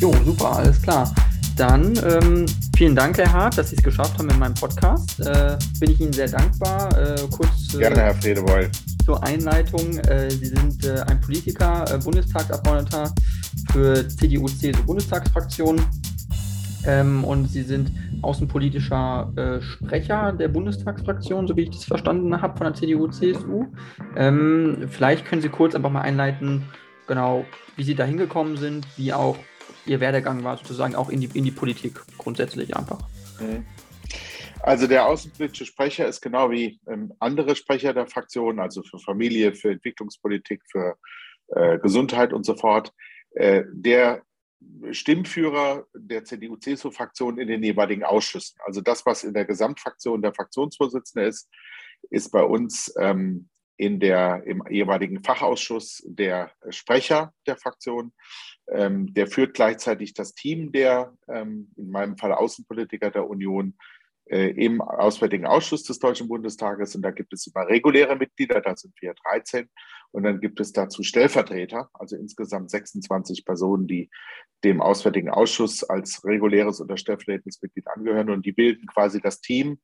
Jo, super, alles klar. Dann ähm, vielen Dank, Herr Hart, dass Sie es geschafft haben in meinem Podcast. Äh, bin ich Ihnen sehr dankbar. Äh, kurz äh, Gerne, Herr Fredewoll. Zur Einleitung. Äh, Sie sind äh, ein Politiker, äh, Bundestagsabgeordneter für CDU-CSU-Bundestagsfraktion ähm, und Sie sind außenpolitischer Sprecher der Bundestagsfraktion, so wie ich das verstanden habe, von der CDU-CSU. Ähm, vielleicht können Sie kurz einfach mal einleiten, genau, wie Sie da hingekommen sind, wie auch Ihr Werdegang war, sozusagen auch in die, in die Politik grundsätzlich einfach. Mhm. Also der außenpolitische Sprecher ist genau wie ähm, andere Sprecher der Fraktion, also für Familie, für Entwicklungspolitik, für äh, Gesundheit und so fort, äh, der Stimmführer der CDU-CSU-Fraktion in den jeweiligen Ausschüssen. Also das, was in der Gesamtfraktion der Fraktionsvorsitzende ist, ist bei uns ähm, in der, im jeweiligen Fachausschuss der Sprecher der Fraktion. Ähm, der führt gleichzeitig das Team der, ähm, in meinem Fall Außenpolitiker der Union, äh, im Auswärtigen Ausschuss des Deutschen Bundestages. Und da gibt es immer reguläre Mitglieder, da sind wir 13. Und dann gibt es dazu Stellvertreter, also insgesamt 26 Personen, die dem Auswärtigen Ausschuss als reguläres oder stellvertretendes Mitglied angehören. Und die bilden quasi das Team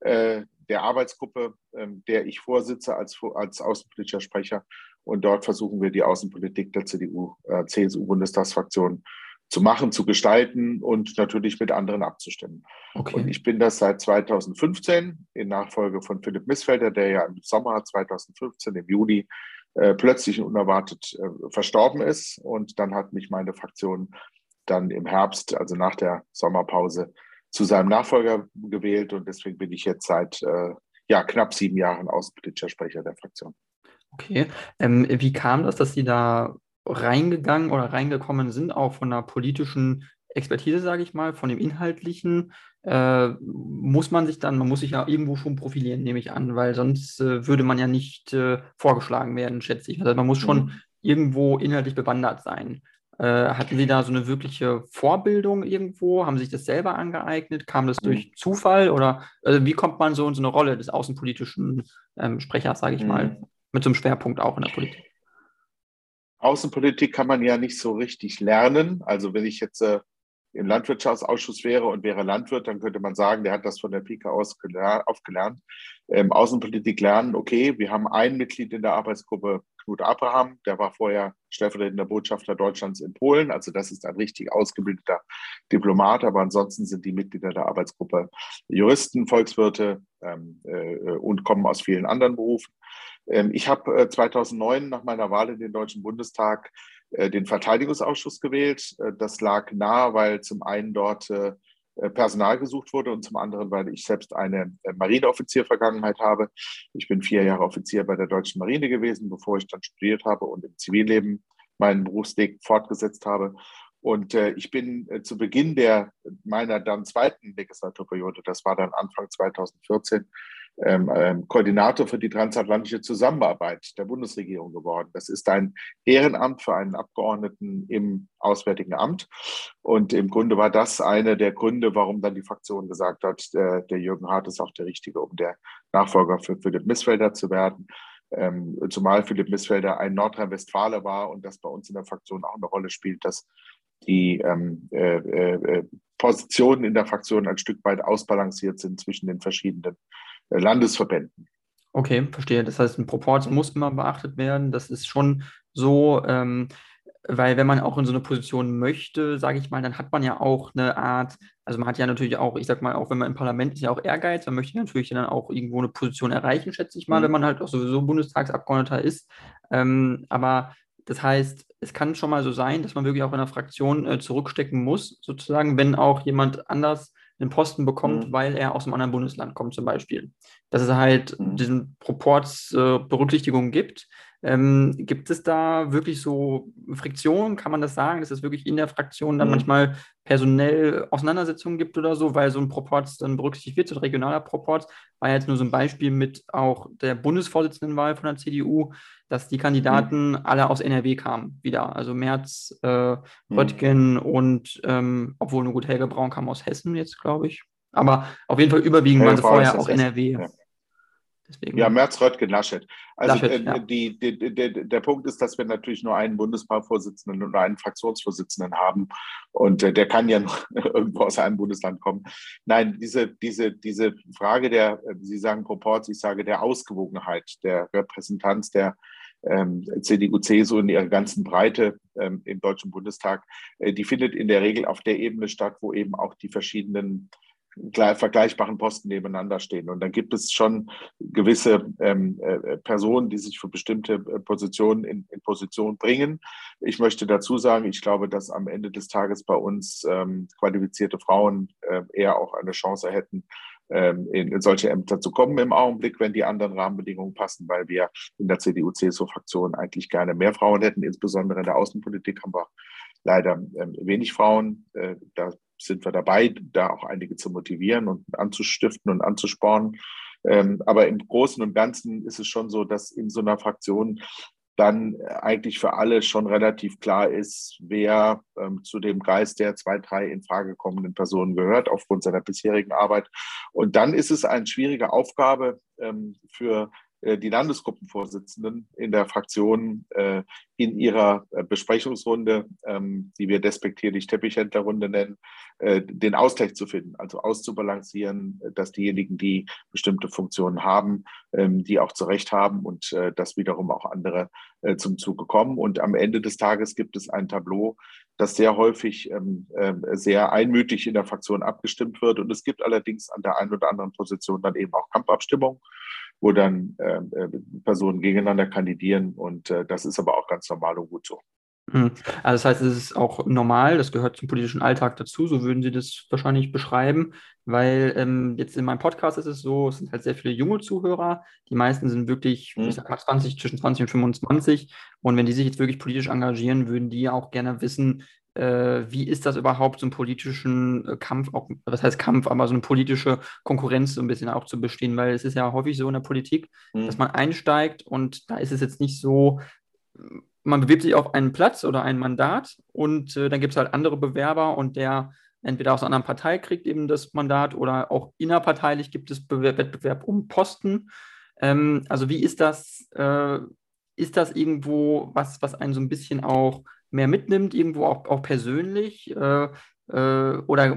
äh, der Arbeitsgruppe, äh, der ich vorsitze als, als außenpolitischer Sprecher. Und dort versuchen wir die Außenpolitik der CDU-CSU-Bundestagsfraktion äh, zu machen, zu gestalten und natürlich mit anderen abzustimmen. Okay. Und ich bin das seit 2015 in Nachfolge von Philipp Missfelder, der ja im Sommer 2015, im Juli, äh, plötzlich und unerwartet äh, verstorben ist. Und dann hat mich meine Fraktion dann im Herbst, also nach der Sommerpause, zu seinem Nachfolger gewählt. Und deswegen bin ich jetzt seit äh, ja, knapp sieben Jahren außenpolitischer Sprecher der Fraktion. Okay. Ähm, wie kam das, dass Sie da reingegangen oder reingekommen sind, auch von der politischen Expertise, sage ich mal, von dem Inhaltlichen, äh, muss man sich dann, man muss sich ja irgendwo schon profilieren, nehme ich an, weil sonst äh, würde man ja nicht äh, vorgeschlagen werden, schätze ich. Also man muss schon mhm. irgendwo inhaltlich bewandert sein. Äh, hatten Sie da so eine wirkliche Vorbildung irgendwo? Haben Sie sich das selber angeeignet? Kam das durch mhm. Zufall? Oder also wie kommt man so in so eine Rolle des außenpolitischen ähm, Sprechers, sage ich mhm. mal, mit so einem Schwerpunkt auch in der Politik? Außenpolitik kann man ja nicht so richtig lernen. Also wenn ich jetzt äh, im Landwirtschaftsausschuss wäre und wäre Landwirt, dann könnte man sagen, der hat das von der Pike aus aufgelernt. Ähm, Außenpolitik lernen, okay, wir haben ein Mitglied in der Arbeitsgruppe, Knut Abraham, der war vorher stellvertretender Botschafter Deutschlands in Polen. Also das ist ein richtig ausgebildeter Diplomat, aber ansonsten sind die Mitglieder der Arbeitsgruppe Juristen, Volkswirte ähm, äh, und kommen aus vielen anderen Berufen. Ähm, ich habe äh, 2009 nach meiner Wahl in den Deutschen Bundestag den Verteidigungsausschuss gewählt. Äh, das lag nahe, weil zum einen dort äh, Personal gesucht wurde und zum anderen, weil ich selbst eine Marineoffizier-Vergangenheit habe. Ich bin vier Jahre Offizier bei der Deutschen Marine gewesen, bevor ich dann studiert habe und im Zivilleben meinen Berufsweg fortgesetzt habe. Und äh, ich bin äh, zu Beginn der meiner dann zweiten Legislaturperiode, das war dann Anfang 2014, ähm, ähm, Koordinator für die transatlantische Zusammenarbeit der Bundesregierung geworden. Das ist ein Ehrenamt für einen Abgeordneten im Auswärtigen Amt. Und im Grunde war das einer der Gründe, warum dann die Fraktion gesagt hat, der, der Jürgen Hart ist auch der Richtige, um der Nachfolger für Philipp Missfelder zu werden. Ähm, zumal Philipp Missfelder ein Nordrhein-Westfale war und das bei uns in der Fraktion auch eine Rolle spielt, dass die ähm, äh, äh, Positionen in der Fraktion ein Stück weit ausbalanciert sind zwischen den verschiedenen äh, Landesverbänden. Okay, verstehe. Das heißt, ein Proport muss immer beachtet werden. Das ist schon so, ähm, weil wenn man auch in so eine Position möchte, sage ich mal, dann hat man ja auch eine Art, also man hat ja natürlich auch, ich sag mal, auch wenn man im Parlament ist, ja auch Ehrgeiz, man möchte natürlich dann auch irgendwo eine Position erreichen, schätze ich mal, mhm. wenn man halt auch sowieso Bundestagsabgeordneter ist. Ähm, aber das heißt, es kann schon mal so sein, dass man wirklich auch in der Fraktion äh, zurückstecken muss, sozusagen, wenn auch jemand anders einen Posten bekommt, mhm. weil er aus einem anderen Bundesland kommt, zum Beispiel. Dass es halt mhm. diesen Proportsberücksichtigungen äh, gibt. Ähm, gibt es da wirklich so Friktionen? Kann man das sagen, dass es wirklich in der Fraktion dann mhm. manchmal personell Auseinandersetzungen gibt oder so, weil so ein Proporz dann berücksichtigt wird, so ein regionaler Proporz? War jetzt nur so ein Beispiel mit auch der Bundesvorsitzendenwahl von der CDU, dass die Kandidaten mhm. alle aus NRW kamen wieder. Also Merz, äh, mhm. Röttgen mhm. und ähm, obwohl nur gut Helge Braun kam aus Hessen jetzt, glaube ich. Aber auf jeden Fall überwiegend waren sie vorher auch NRW. Ja. Deswegen. Ja, Merz, Röttgen, Laschet. Also Laschet, äh, ja. die, die, die, der Punkt ist, dass wir natürlich nur einen Bundesparteivorsitzenden und einen Fraktionsvorsitzenden haben. Und äh, der kann ja nur irgendwo aus einem Bundesland kommen. Nein, diese, diese, diese Frage der, äh, Sie sagen Proports, ich sage der Ausgewogenheit, der Repräsentanz der ähm, CDU, CSU in ihrer ganzen Breite ähm, im Deutschen Bundestag, äh, die findet in der Regel auf der Ebene statt, wo eben auch die verschiedenen vergleichbaren Posten nebeneinander stehen. Und dann gibt es schon gewisse ähm, äh, Personen, die sich für bestimmte äh, Positionen in, in, Position bringen. Ich möchte dazu sagen, ich glaube, dass am Ende des Tages bei uns ähm, qualifizierte Frauen äh, eher auch eine Chance hätten, ähm, in, in, solche Ämter zu kommen im Augenblick, wenn die anderen Rahmenbedingungen passen, weil wir in der CDU-CSU-Fraktion eigentlich gerne mehr Frauen hätten. Insbesondere in der Außenpolitik haben wir leider ähm, wenig Frauen. Äh, da sind wir dabei, da auch einige zu motivieren und anzustiften und anzuspornen. Ähm, aber im Großen und Ganzen ist es schon so, dass in so einer Fraktion dann eigentlich für alle schon relativ klar ist, wer ähm, zu dem Geist der zwei, drei in Frage kommenden Personen gehört, aufgrund seiner bisherigen Arbeit. Und dann ist es eine schwierige Aufgabe ähm, für die Landesgruppenvorsitzenden in der Fraktion äh, in ihrer äh, Besprechungsrunde, ähm, die wir despektierlich Teppichhändlerrunde nennen, den Ausgleich zu finden, also auszubalancieren, dass diejenigen, die bestimmte Funktionen haben, ähm, die auch zu Recht haben und dass wiederum auch andere zum Zuge kommen. Und am Ende des Tages gibt es ein Tableau, das sehr häufig ähm, sehr einmütig in der Fraktion abgestimmt wird. Und es gibt allerdings an der einen oder anderen Position dann eben auch Kampfabstimmung wo dann äh, äh, Personen gegeneinander kandidieren. Und äh, das ist aber auch ganz normal und gut so. Hm. Also das heißt, es ist auch normal, das gehört zum politischen Alltag dazu, so würden Sie das wahrscheinlich beschreiben, weil ähm, jetzt in meinem Podcast ist es so, es sind halt sehr viele junge Zuhörer, die meisten sind wirklich, mhm. ich sag mal 20, zwischen 20 und 25 und wenn die sich jetzt wirklich politisch engagieren, würden die auch gerne wissen, wie ist das überhaupt, so einen politischen äh, Kampf, auch, was heißt Kampf, aber so eine politische Konkurrenz so ein bisschen auch zu bestehen, weil es ist ja häufig so in der Politik, mhm. dass man einsteigt und da ist es jetzt nicht so, man bewirbt sich auf einen Platz oder ein Mandat und äh, dann gibt es halt andere Bewerber und der entweder aus einer anderen Partei kriegt eben das Mandat oder auch innerparteilich gibt es Bewerb, Wettbewerb um Posten. Ähm, also wie ist das, äh, ist das irgendwo was, was einen so ein bisschen auch mehr mitnimmt, irgendwo auch, auch persönlich? Äh, äh, oder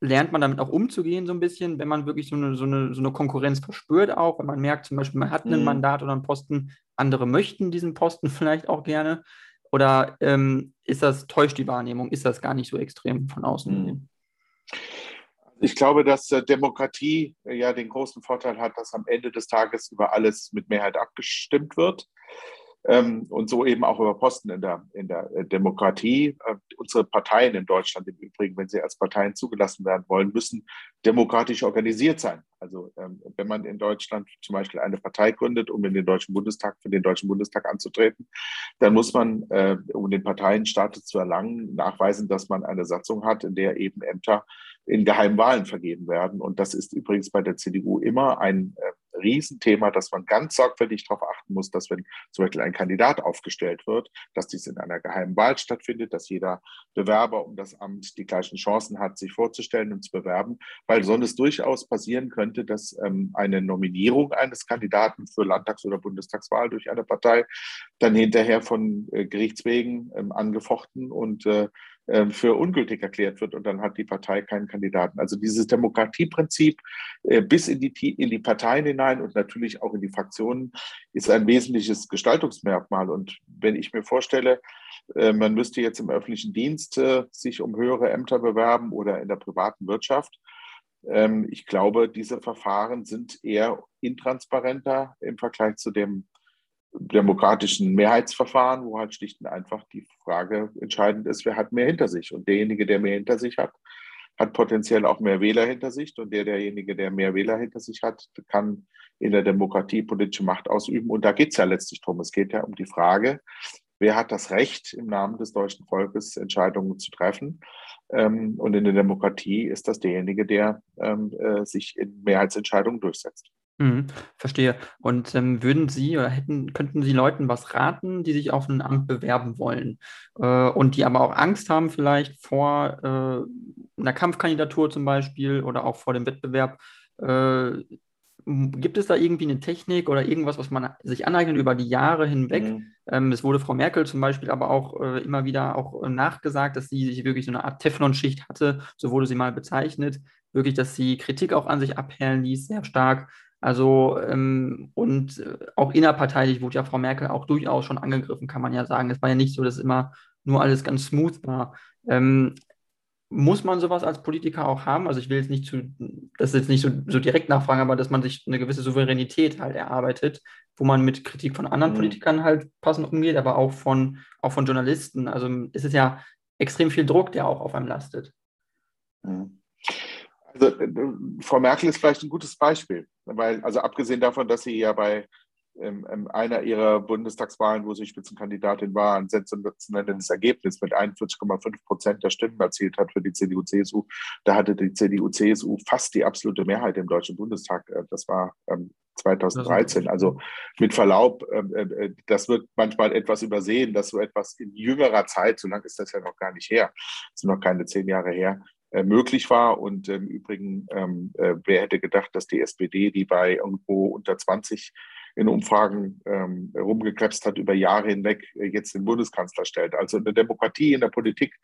lernt man damit auch umzugehen, so ein bisschen, wenn man wirklich so eine, so eine, so eine Konkurrenz verspürt, auch wenn man merkt, zum Beispiel, man hat ein mhm. Mandat oder einen Posten, andere möchten diesen Posten vielleicht auch gerne? Oder ähm, ist das, täuscht die Wahrnehmung, ist das gar nicht so extrem von außen? Mhm. Ich glaube, dass äh, Demokratie ja den großen Vorteil hat, dass am Ende des Tages über alles mit Mehrheit abgestimmt wird ähm, und so eben auch über Posten in der, in der äh, Demokratie. Äh, unsere Parteien in Deutschland im Übrigen, wenn sie als Parteien zugelassen werden wollen, müssen demokratisch organisiert sein. Also ähm, wenn man in Deutschland zum Beispiel eine Partei gründet, um in den Deutschen Bundestag, für den Deutschen Bundestag anzutreten, dann muss man, äh, um den Parteienstatus zu erlangen, nachweisen, dass man eine Satzung hat, in der eben Ämter in geheimen Wahlen vergeben werden. Und das ist übrigens bei der CDU immer ein äh, Riesenthema, dass man ganz sorgfältig darauf achten muss, dass wenn zum Beispiel ein Kandidat aufgestellt wird, dass dies in einer geheimen Wahl stattfindet, dass jeder Bewerber um das Amt die gleichen Chancen hat, sich vorzustellen und zu bewerben, weil sonst durchaus passieren könnte, dass ähm, eine Nominierung eines Kandidaten für Landtags- oder Bundestagswahl durch eine Partei dann hinterher von äh, Gerichtswegen ähm, angefochten und äh, ähm, für ungültig erklärt wird und dann hat die Partei keinen Kandidaten. Also dieses Demokratieprinzip äh, bis in die, in die Parteien hinein und natürlich auch in die Fraktionen ist ein wesentliches Gestaltungsmerkmal. Und wenn ich mir vorstelle, äh, man müsste jetzt im öffentlichen Dienst äh, sich um höhere Ämter bewerben oder in der privaten Wirtschaft, ähm, ich glaube, diese Verfahren sind eher intransparenter im Vergleich zu dem demokratischen Mehrheitsverfahren, wo halt schlicht und einfach die Frage entscheidend ist, wer hat mehr hinter sich. Und derjenige, der mehr hinter sich hat, hat potenziell auch mehr Wähler hinter sich. Und der, derjenige, der mehr Wähler hinter sich hat, kann in der Demokratie politische Macht ausüben. Und da geht es ja letztlich drum. Es geht ja um die Frage, wer hat das Recht, im Namen des deutschen Volkes Entscheidungen zu treffen. Ähm, und in der Demokratie ist das derjenige, der ähm, äh, sich in Mehrheitsentscheidungen durchsetzt. Mhm, verstehe. Und ähm, würden Sie oder hätten, könnten Sie Leuten was raten, die sich auf ein Amt bewerben wollen äh, und die aber auch Angst haben, vielleicht vor äh, einer Kampfkandidatur zum Beispiel oder auch vor dem Wettbewerb? Äh, Gibt es da irgendwie eine Technik oder irgendwas, was man sich aneignet über die Jahre hinweg? Mhm. Ähm, es wurde Frau Merkel zum Beispiel aber auch äh, immer wieder auch äh, nachgesagt, dass sie sich wirklich so eine Art Teflon-Schicht hatte, so wurde sie mal bezeichnet. Wirklich, dass sie Kritik auch an sich abperlen ließ, sehr stark. Also ähm, und äh, auch innerparteilich wurde ja Frau Merkel auch durchaus schon angegriffen, kann man ja sagen. Es war ja nicht so, dass immer nur alles ganz smooth war. Ähm, muss man sowas als Politiker auch haben? Also ich will jetzt nicht zu, das jetzt nicht so, so direkt nachfragen, aber dass man sich eine gewisse Souveränität halt erarbeitet, wo man mit Kritik von anderen mhm. Politikern halt passend umgeht, aber auch von, auch von Journalisten. Also es ist ja extrem viel Druck, der auch auf einem lastet. Mhm. Also äh, Frau Merkel ist vielleicht ein gutes Beispiel, weil, also abgesehen davon, dass sie ja bei in, in einer ihrer Bundestagswahlen, wo sie Spitzenkandidatin war, ein sensationelles Ergebnis mit 41,5 Prozent der Stimmen erzielt hat für die CDU-CSU. Da hatte die CDU-CSU fast die absolute Mehrheit im Deutschen Bundestag. Äh, das war 2013. Ähm, also mit Verlaub, ähm, äh, äh, das wird manchmal etwas übersehen, dass so etwas in jüngerer Zeit, so lange ist das ja noch gar nicht her, sind noch keine zehn Jahre her, möglich war. Und im Übrigen, ähm, wer hätte gedacht, dass die SPD, die bei irgendwo unter 20 in Umfragen ähm, rumgekrebst hat über Jahre hinweg, äh, jetzt den Bundeskanzler stellt. Also in der Demokratie, in der Politik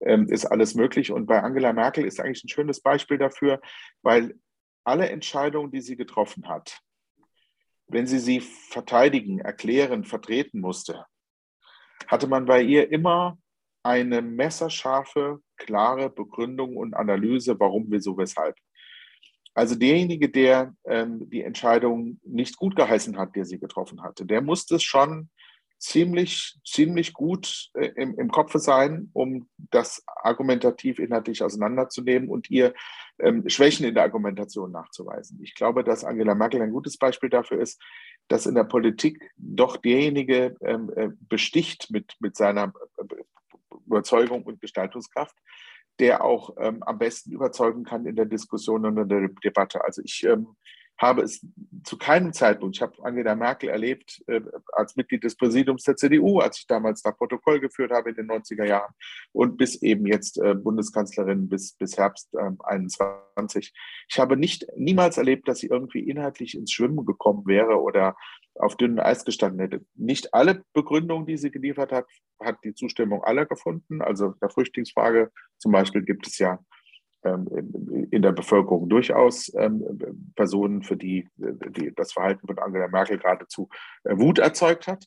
ähm, ist alles möglich. Und bei Angela Merkel ist eigentlich ein schönes Beispiel dafür, weil alle Entscheidungen, die sie getroffen hat, wenn sie sie verteidigen, erklären, vertreten musste, hatte man bei ihr immer eine messerscharfe, klare Begründung und Analyse, warum, wieso, weshalb. Also derjenige, der ähm, die Entscheidung nicht gut geheißen hat, der sie getroffen hatte, der muss es schon ziemlich, ziemlich gut äh, im, im Kopf sein, um das argumentativ inhaltlich auseinanderzunehmen und ihr ähm, Schwächen in der Argumentation nachzuweisen. Ich glaube, dass Angela Merkel ein gutes Beispiel dafür ist, dass in der Politik doch derjenige ähm, äh, besticht mit, mit seiner äh, Überzeugung und Gestaltungskraft, der auch ähm, am besten überzeugen kann in der Diskussion und in der Debatte. Also ich ähm, habe es zu keinem Zeitpunkt, ich habe Angela Merkel erlebt äh, als Mitglied des Präsidiums der CDU, als ich damals da Protokoll geführt habe in den 90er Jahren und bis eben jetzt äh, Bundeskanzlerin bis, bis Herbst äh, 21. Ich habe nicht, niemals erlebt, dass sie irgendwie inhaltlich ins Schwimmen gekommen wäre oder auf dünnem Eis gestanden hätte. Nicht alle Begründungen, die sie geliefert hat, hat die Zustimmung aller gefunden. Also der Flüchtlingsfrage zum Beispiel gibt es ja ähm, in der Bevölkerung durchaus ähm, Personen, für die, die das Verhalten von Angela Merkel geradezu äh, Wut erzeugt hat.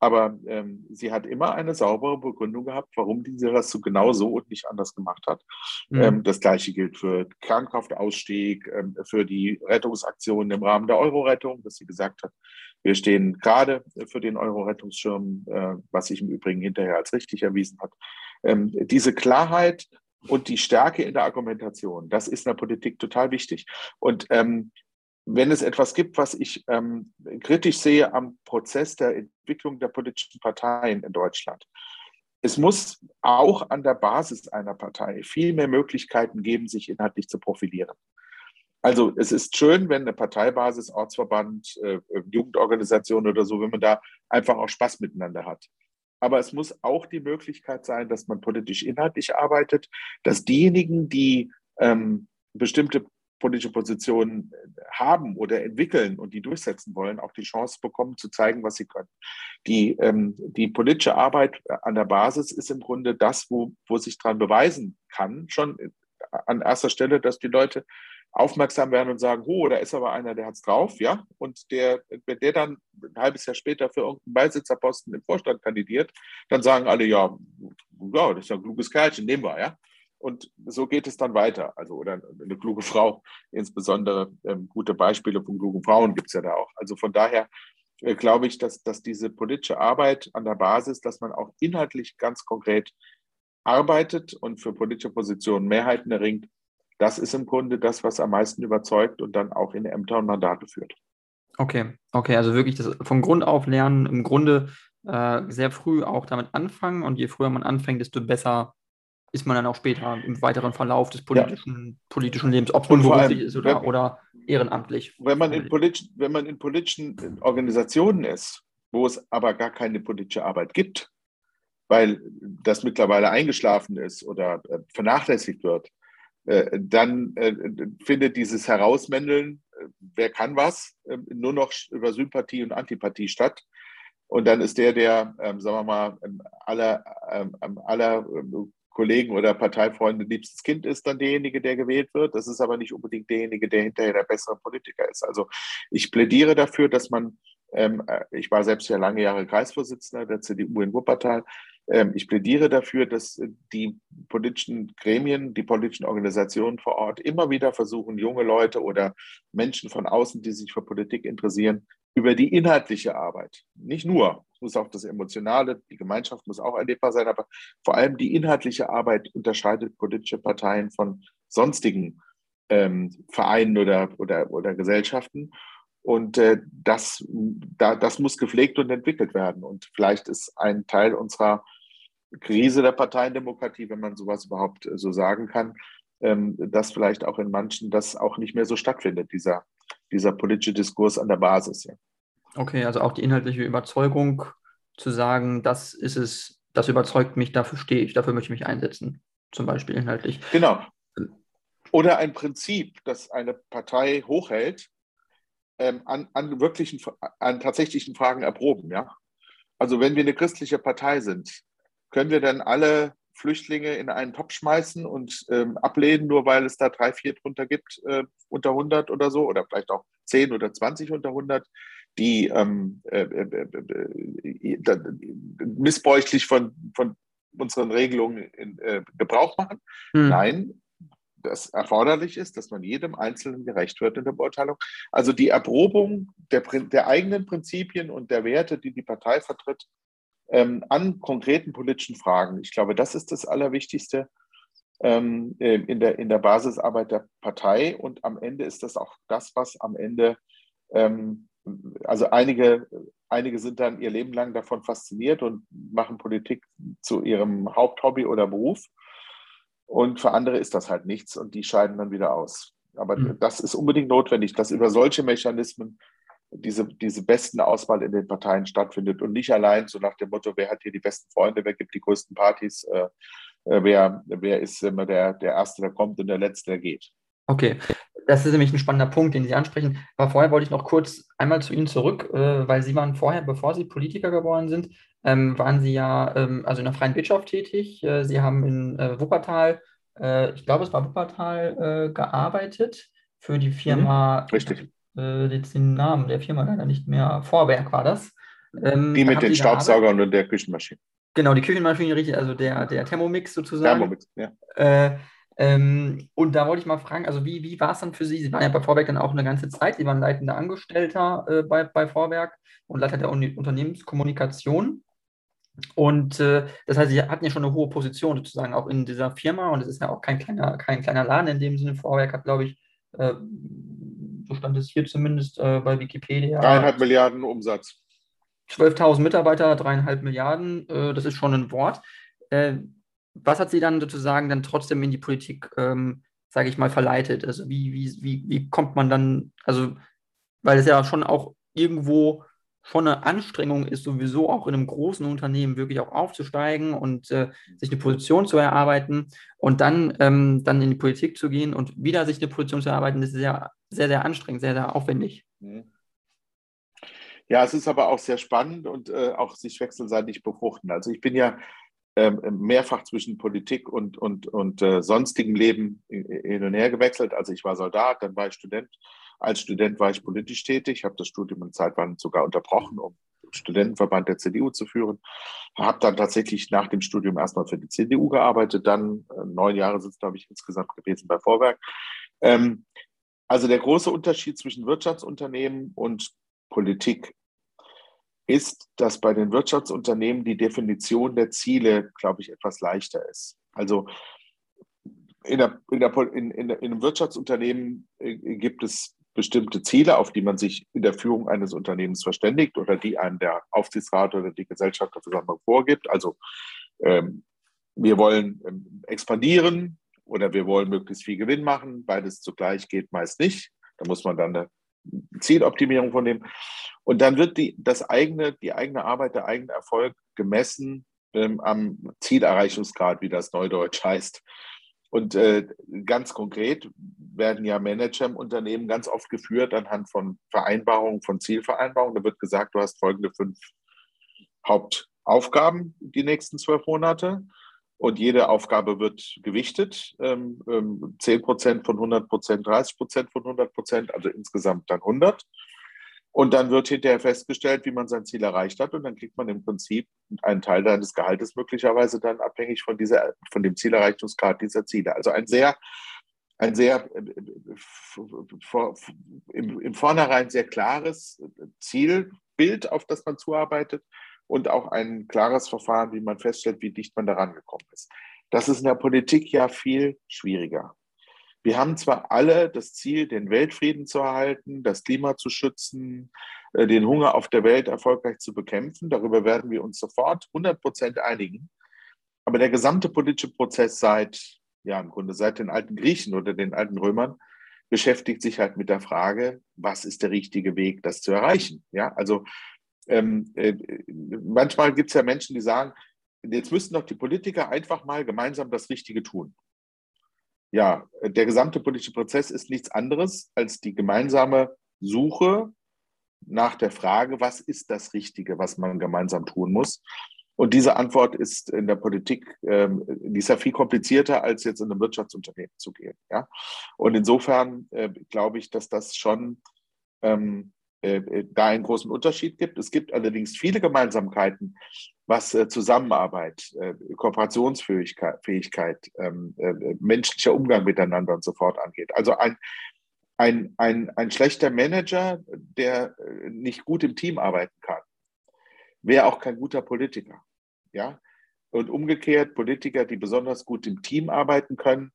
Aber ähm, sie hat immer eine saubere Begründung gehabt, warum diese das so genau so und nicht anders gemacht hat. Mhm. Ähm, das Gleiche gilt für Kernkraftausstieg, ähm, für die Rettungsaktionen im Rahmen der Euro-Rettung, dass sie gesagt hat, wir stehen gerade für den Euro-Rettungsschirm, äh, was sich im Übrigen hinterher als richtig erwiesen hat. Ähm, diese Klarheit und die Stärke in der Argumentation, das ist in der Politik total wichtig. Und ähm, wenn es etwas gibt, was ich ähm, kritisch sehe am Prozess der Entwicklung der politischen Parteien in Deutschland, es muss auch an der Basis einer Partei viel mehr Möglichkeiten geben, sich inhaltlich zu profilieren. Also es ist schön, wenn eine Parteibasis, Ortsverband, äh, Jugendorganisation oder so, wenn man da einfach auch Spaß miteinander hat. Aber es muss auch die Möglichkeit sein, dass man politisch inhaltlich arbeitet, dass diejenigen, die ähm, bestimmte politische Positionen äh, haben oder entwickeln und die durchsetzen wollen, auch die Chance bekommen, zu zeigen, was sie können. Die, ähm, die politische Arbeit an der Basis ist im Grunde das, wo, wo sich daran beweisen kann, schon an erster Stelle, dass die Leute aufmerksam werden und sagen, oh, da ist aber einer, der hat's drauf, ja. Und der, wenn der dann ein halbes Jahr später für irgendeinen Beisitzerposten im Vorstand kandidiert, dann sagen alle, ja, ja, das ist ja ein kluges Kerlchen, nehmen wir, ja. Und so geht es dann weiter. Also, oder eine kluge Frau, insbesondere ähm, gute Beispiele von klugen Frauen gibt es ja da auch. Also von daher äh, glaube ich, dass, dass diese politische Arbeit an der Basis, dass man auch inhaltlich ganz konkret arbeitet und für politische Positionen Mehrheiten erringt, das ist im Grunde das, was am meisten überzeugt und dann auch in Ämter und Mandate führt. Okay, okay, also wirklich das von Grund auf lernen, im Grunde äh, sehr früh auch damit anfangen und je früher man anfängt, desto besser ist man dann auch später im weiteren Verlauf des politischen, ja. politischen Lebens, ob es nun beruflich ist oder, wenn, oder ehrenamtlich. Wenn man, in politisch, wenn man in politischen Organisationen ist, wo es aber gar keine politische Arbeit gibt, weil das mittlerweile eingeschlafen ist oder äh, vernachlässigt wird, dann äh, findet dieses Herausmändeln, äh, wer kann was, äh, nur noch über Sympathie und Antipathie statt. Und dann ist der, der, ähm, sagen wir mal, aller, ähm, aller ähm, Kollegen oder Parteifreunde liebstes Kind ist dann derjenige, der gewählt wird. Das ist aber nicht unbedingt derjenige, der hinterher der bessere Politiker ist. Also ich plädiere dafür, dass man, ähm, äh, ich war selbst ja lange Jahre Kreisvorsitzender der CDU in Wuppertal, ähm, ich plädiere dafür, dass die politischen Gremien, die politischen Organisationen vor Ort immer wieder versuchen, junge Leute oder Menschen von außen, die sich für Politik interessieren, über die inhaltliche Arbeit, nicht nur, es muss auch das Emotionale, die Gemeinschaft muss auch erlebbar sein, aber vor allem die inhaltliche Arbeit unterscheidet politische Parteien von sonstigen ähm, Vereinen oder, oder, oder Gesellschaften. Und äh, das, da, das muss gepflegt und entwickelt werden. Und vielleicht ist ein Teil unserer Krise der Parteiendemokratie, wenn man sowas überhaupt äh, so sagen kann, ähm, dass vielleicht auch in manchen das auch nicht mehr so stattfindet, dieser, dieser politische Diskurs an der Basis. Ja. Okay, also auch die inhaltliche Überzeugung zu sagen, das ist es, das überzeugt mich, dafür stehe ich, dafür möchte ich mich einsetzen, zum Beispiel inhaltlich. Genau. Oder ein Prinzip, das eine Partei hochhält, ähm, an, an wirklichen, an tatsächlichen Fragen erproben, ja. Also wenn wir eine christliche Partei sind, können wir dann alle Flüchtlinge in einen Topf schmeißen und ähm, ablehnen, nur weil es da drei, vier drunter gibt, äh, unter 100 oder so, oder vielleicht auch 10 oder 20 unter 100, die ähm, äh, äh, äh, äh missbräuchlich von, von unseren Regelungen in, äh, Gebrauch machen. Hm. Nein, das erforderlich ist, dass man jedem Einzelnen gerecht wird in der Beurteilung. Also die Erprobung der, der eigenen Prinzipien und der Werte, die die Partei vertritt, ähm, an konkreten politischen Fragen. Ich glaube, das ist das Allerwichtigste ähm, äh, in, der, in der Basisarbeit der Partei. Und am Ende ist das auch das, was am Ende, ähm, also einige, einige sind dann ihr Leben lang davon fasziniert und machen Politik zu ihrem Haupthobby oder Beruf. Und für andere ist das halt nichts und die scheiden dann wieder aus. Aber mhm. das ist unbedingt notwendig, dass über solche Mechanismen diese, diese besten Auswahl in den Parteien stattfindet und nicht allein so nach dem Motto, wer hat hier die besten Freunde, wer gibt die größten Partys, äh, äh, wer, wer ist immer der, der Erste, der kommt und der Letzte, der geht. Okay, das ist nämlich ein spannender Punkt, den Sie ansprechen. Aber vorher wollte ich noch kurz einmal zu Ihnen zurück, äh, weil Sie waren vorher, bevor Sie Politiker geworden sind, ähm, waren Sie ja ähm, also in der freien Wirtschaft tätig. Äh, Sie haben in äh, Wuppertal, äh, ich glaube, es war Wuppertal, gearbeitet für die Firma. Mhm, richtig äh, jetzt den Namen der Firma leider nicht mehr. Vorwerk war das. Ähm, die mit den Staubsaugern und der Küchenmaschine. Genau, die Küchenmaschine, richtig, also der, der Thermomix sozusagen. Thermomix, ja. Äh, ähm, und da wollte ich mal fragen, also wie, wie war es dann für Sie? Sie waren ja bei Vorwerk dann auch eine ganze Zeit, Sie waren leitender Angestellter äh, bei, bei Vorwerk und Leiter der Unternehmenskommunikation. Und äh, das heißt, Sie hatten ja schon eine hohe Position sozusagen auch in dieser Firma und es ist ja auch kein kleiner, kein kleiner Laden in dem Sinne. Vorwerk hat, glaube ich, äh, so stand es hier zumindest äh, bei Wikipedia. Dreieinhalb Milliarden Umsatz. 12.000 Mitarbeiter, dreieinhalb Milliarden, äh, das ist schon ein Wort. Äh, was hat Sie dann sozusagen dann trotzdem in die Politik, ähm, sage ich mal, verleitet? Also wie, wie, wie, wie kommt man dann, also weil es ja schon auch irgendwo schon eine Anstrengung ist, sowieso auch in einem großen Unternehmen wirklich auch aufzusteigen und äh, sich eine Position zu erarbeiten und dann, ähm, dann in die Politik zu gehen und wieder sich eine Position zu erarbeiten, das ist ja sehr, sehr anstrengend, sehr, sehr aufwendig. Mhm. Ja, es ist aber auch sehr spannend und äh, auch sich wechselseitig befruchten. Also ich bin ja ähm, mehrfach zwischen Politik und, und, und äh, sonstigem Leben hin und her gewechselt. Also ich war Soldat, dann war ich Student als Student war ich politisch tätig, habe das Studium in Zeitwand sogar unterbrochen, um Studentenverband der CDU zu führen. Habe dann tatsächlich nach dem Studium erstmal für die CDU gearbeitet, dann äh, neun Jahre sind es, glaube ich, insgesamt gewesen bei Vorwerk. Ähm, also der große Unterschied zwischen Wirtschaftsunternehmen und Politik ist, dass bei den Wirtschaftsunternehmen die Definition der Ziele, glaube ich, etwas leichter ist. Also in, der, in, der, in, in einem Wirtschaftsunternehmen äh, gibt es bestimmte Ziele, auf die man sich in der Führung eines Unternehmens verständigt oder die einem der Aufsichtsrat oder die Gesellschafterversammlung vorgibt. Also ähm, wir wollen ähm, expandieren oder wir wollen möglichst viel Gewinn machen. Beides zugleich geht meist nicht. Da muss man dann eine Zieloptimierung von. Und dann wird die, das eigene, die eigene Arbeit, der eigene Erfolg gemessen ähm, am Zielerreichungsgrad, wie das Neudeutsch heißt. Und äh, ganz konkret werden ja Manager im Unternehmen ganz oft geführt anhand von Vereinbarungen, von Zielvereinbarungen. Da wird gesagt, du hast folgende fünf Hauptaufgaben die nächsten zwölf Monate. Und jede Aufgabe wird gewichtet. Ähm, 10 ähm, Prozent von 100 Prozent, 30 Prozent von 100 Prozent, also insgesamt dann 100. Und dann wird hinterher festgestellt, wie man sein Ziel erreicht hat. Und dann kriegt man im Prinzip einen Teil deines Gehaltes möglicherweise dann abhängig von, dieser, von dem Zielerreichungsgrad dieser Ziele. Also ein sehr, ein sehr im, im Vornherein sehr klares Zielbild, auf das man zuarbeitet und auch ein klares Verfahren, wie man feststellt, wie dicht man daran gekommen ist. Das ist in der Politik ja viel schwieriger. Wir haben zwar alle das Ziel, den Weltfrieden zu erhalten, das Klima zu schützen, äh, den Hunger auf der Welt erfolgreich zu bekämpfen. Darüber werden wir uns sofort 100 Prozent einigen. Aber der gesamte politische Prozess seit, ja, im Grunde seit den alten Griechen oder den alten Römern beschäftigt sich halt mit der Frage, was ist der richtige Weg, das zu erreichen? Ja, also ähm, äh, manchmal gibt es ja Menschen, die sagen, jetzt müssten doch die Politiker einfach mal gemeinsam das Richtige tun ja, der gesamte politische Prozess ist nichts anderes als die gemeinsame Suche nach der Frage, was ist das Richtige, was man gemeinsam tun muss. Und diese Antwort ist in der Politik, ähm, die ist ja viel komplizierter, als jetzt in einem Wirtschaftsunternehmen zu gehen. Ja? Und insofern äh, glaube ich, dass das schon ähm, äh, äh, da einen großen Unterschied gibt. Es gibt allerdings viele Gemeinsamkeiten, was äh, Zusammenarbeit, äh, Kooperationsfähigkeit, Fähigkeit, ähm, äh, menschlicher Umgang miteinander und so fort angeht. Also ein, ein, ein, ein schlechter Manager, der nicht gut im Team arbeiten kann, wäre auch kein guter Politiker. Ja? Und umgekehrt, Politiker, die besonders gut im Team arbeiten können,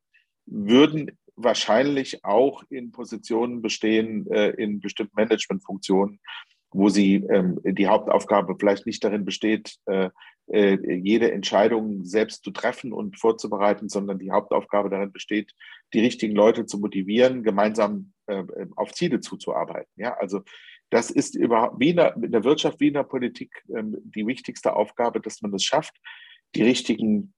würden wahrscheinlich auch in Positionen bestehen, in bestimmten Managementfunktionen, wo sie ähm, die Hauptaufgabe vielleicht nicht darin besteht, äh, äh, jede Entscheidung selbst zu treffen und vorzubereiten, sondern die Hauptaufgabe darin besteht, die richtigen Leute zu motivieren, gemeinsam äh, auf Ziele zuzuarbeiten. Ja, also das ist überhaupt wie in der, in der Wirtschaft wie in der Politik ähm, die wichtigste Aufgabe, dass man es schafft, die richtigen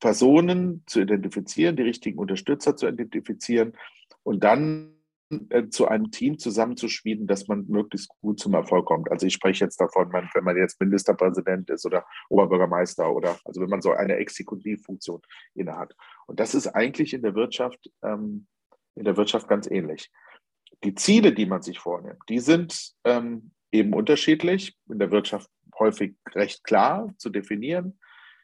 Personen zu identifizieren, die richtigen Unterstützer zu identifizieren und dann äh, zu einem Team zusammenzuschmieden, dass man möglichst gut zum Erfolg kommt. Also ich spreche jetzt davon, wenn man jetzt Ministerpräsident ist oder Oberbürgermeister oder also wenn man so eine Exekutivfunktion innehat. Und das ist eigentlich in der Wirtschaft, ähm, in der Wirtschaft ganz ähnlich. Die Ziele, die man sich vornimmt, die sind ähm, eben unterschiedlich. In der Wirtschaft häufig recht klar zu definieren.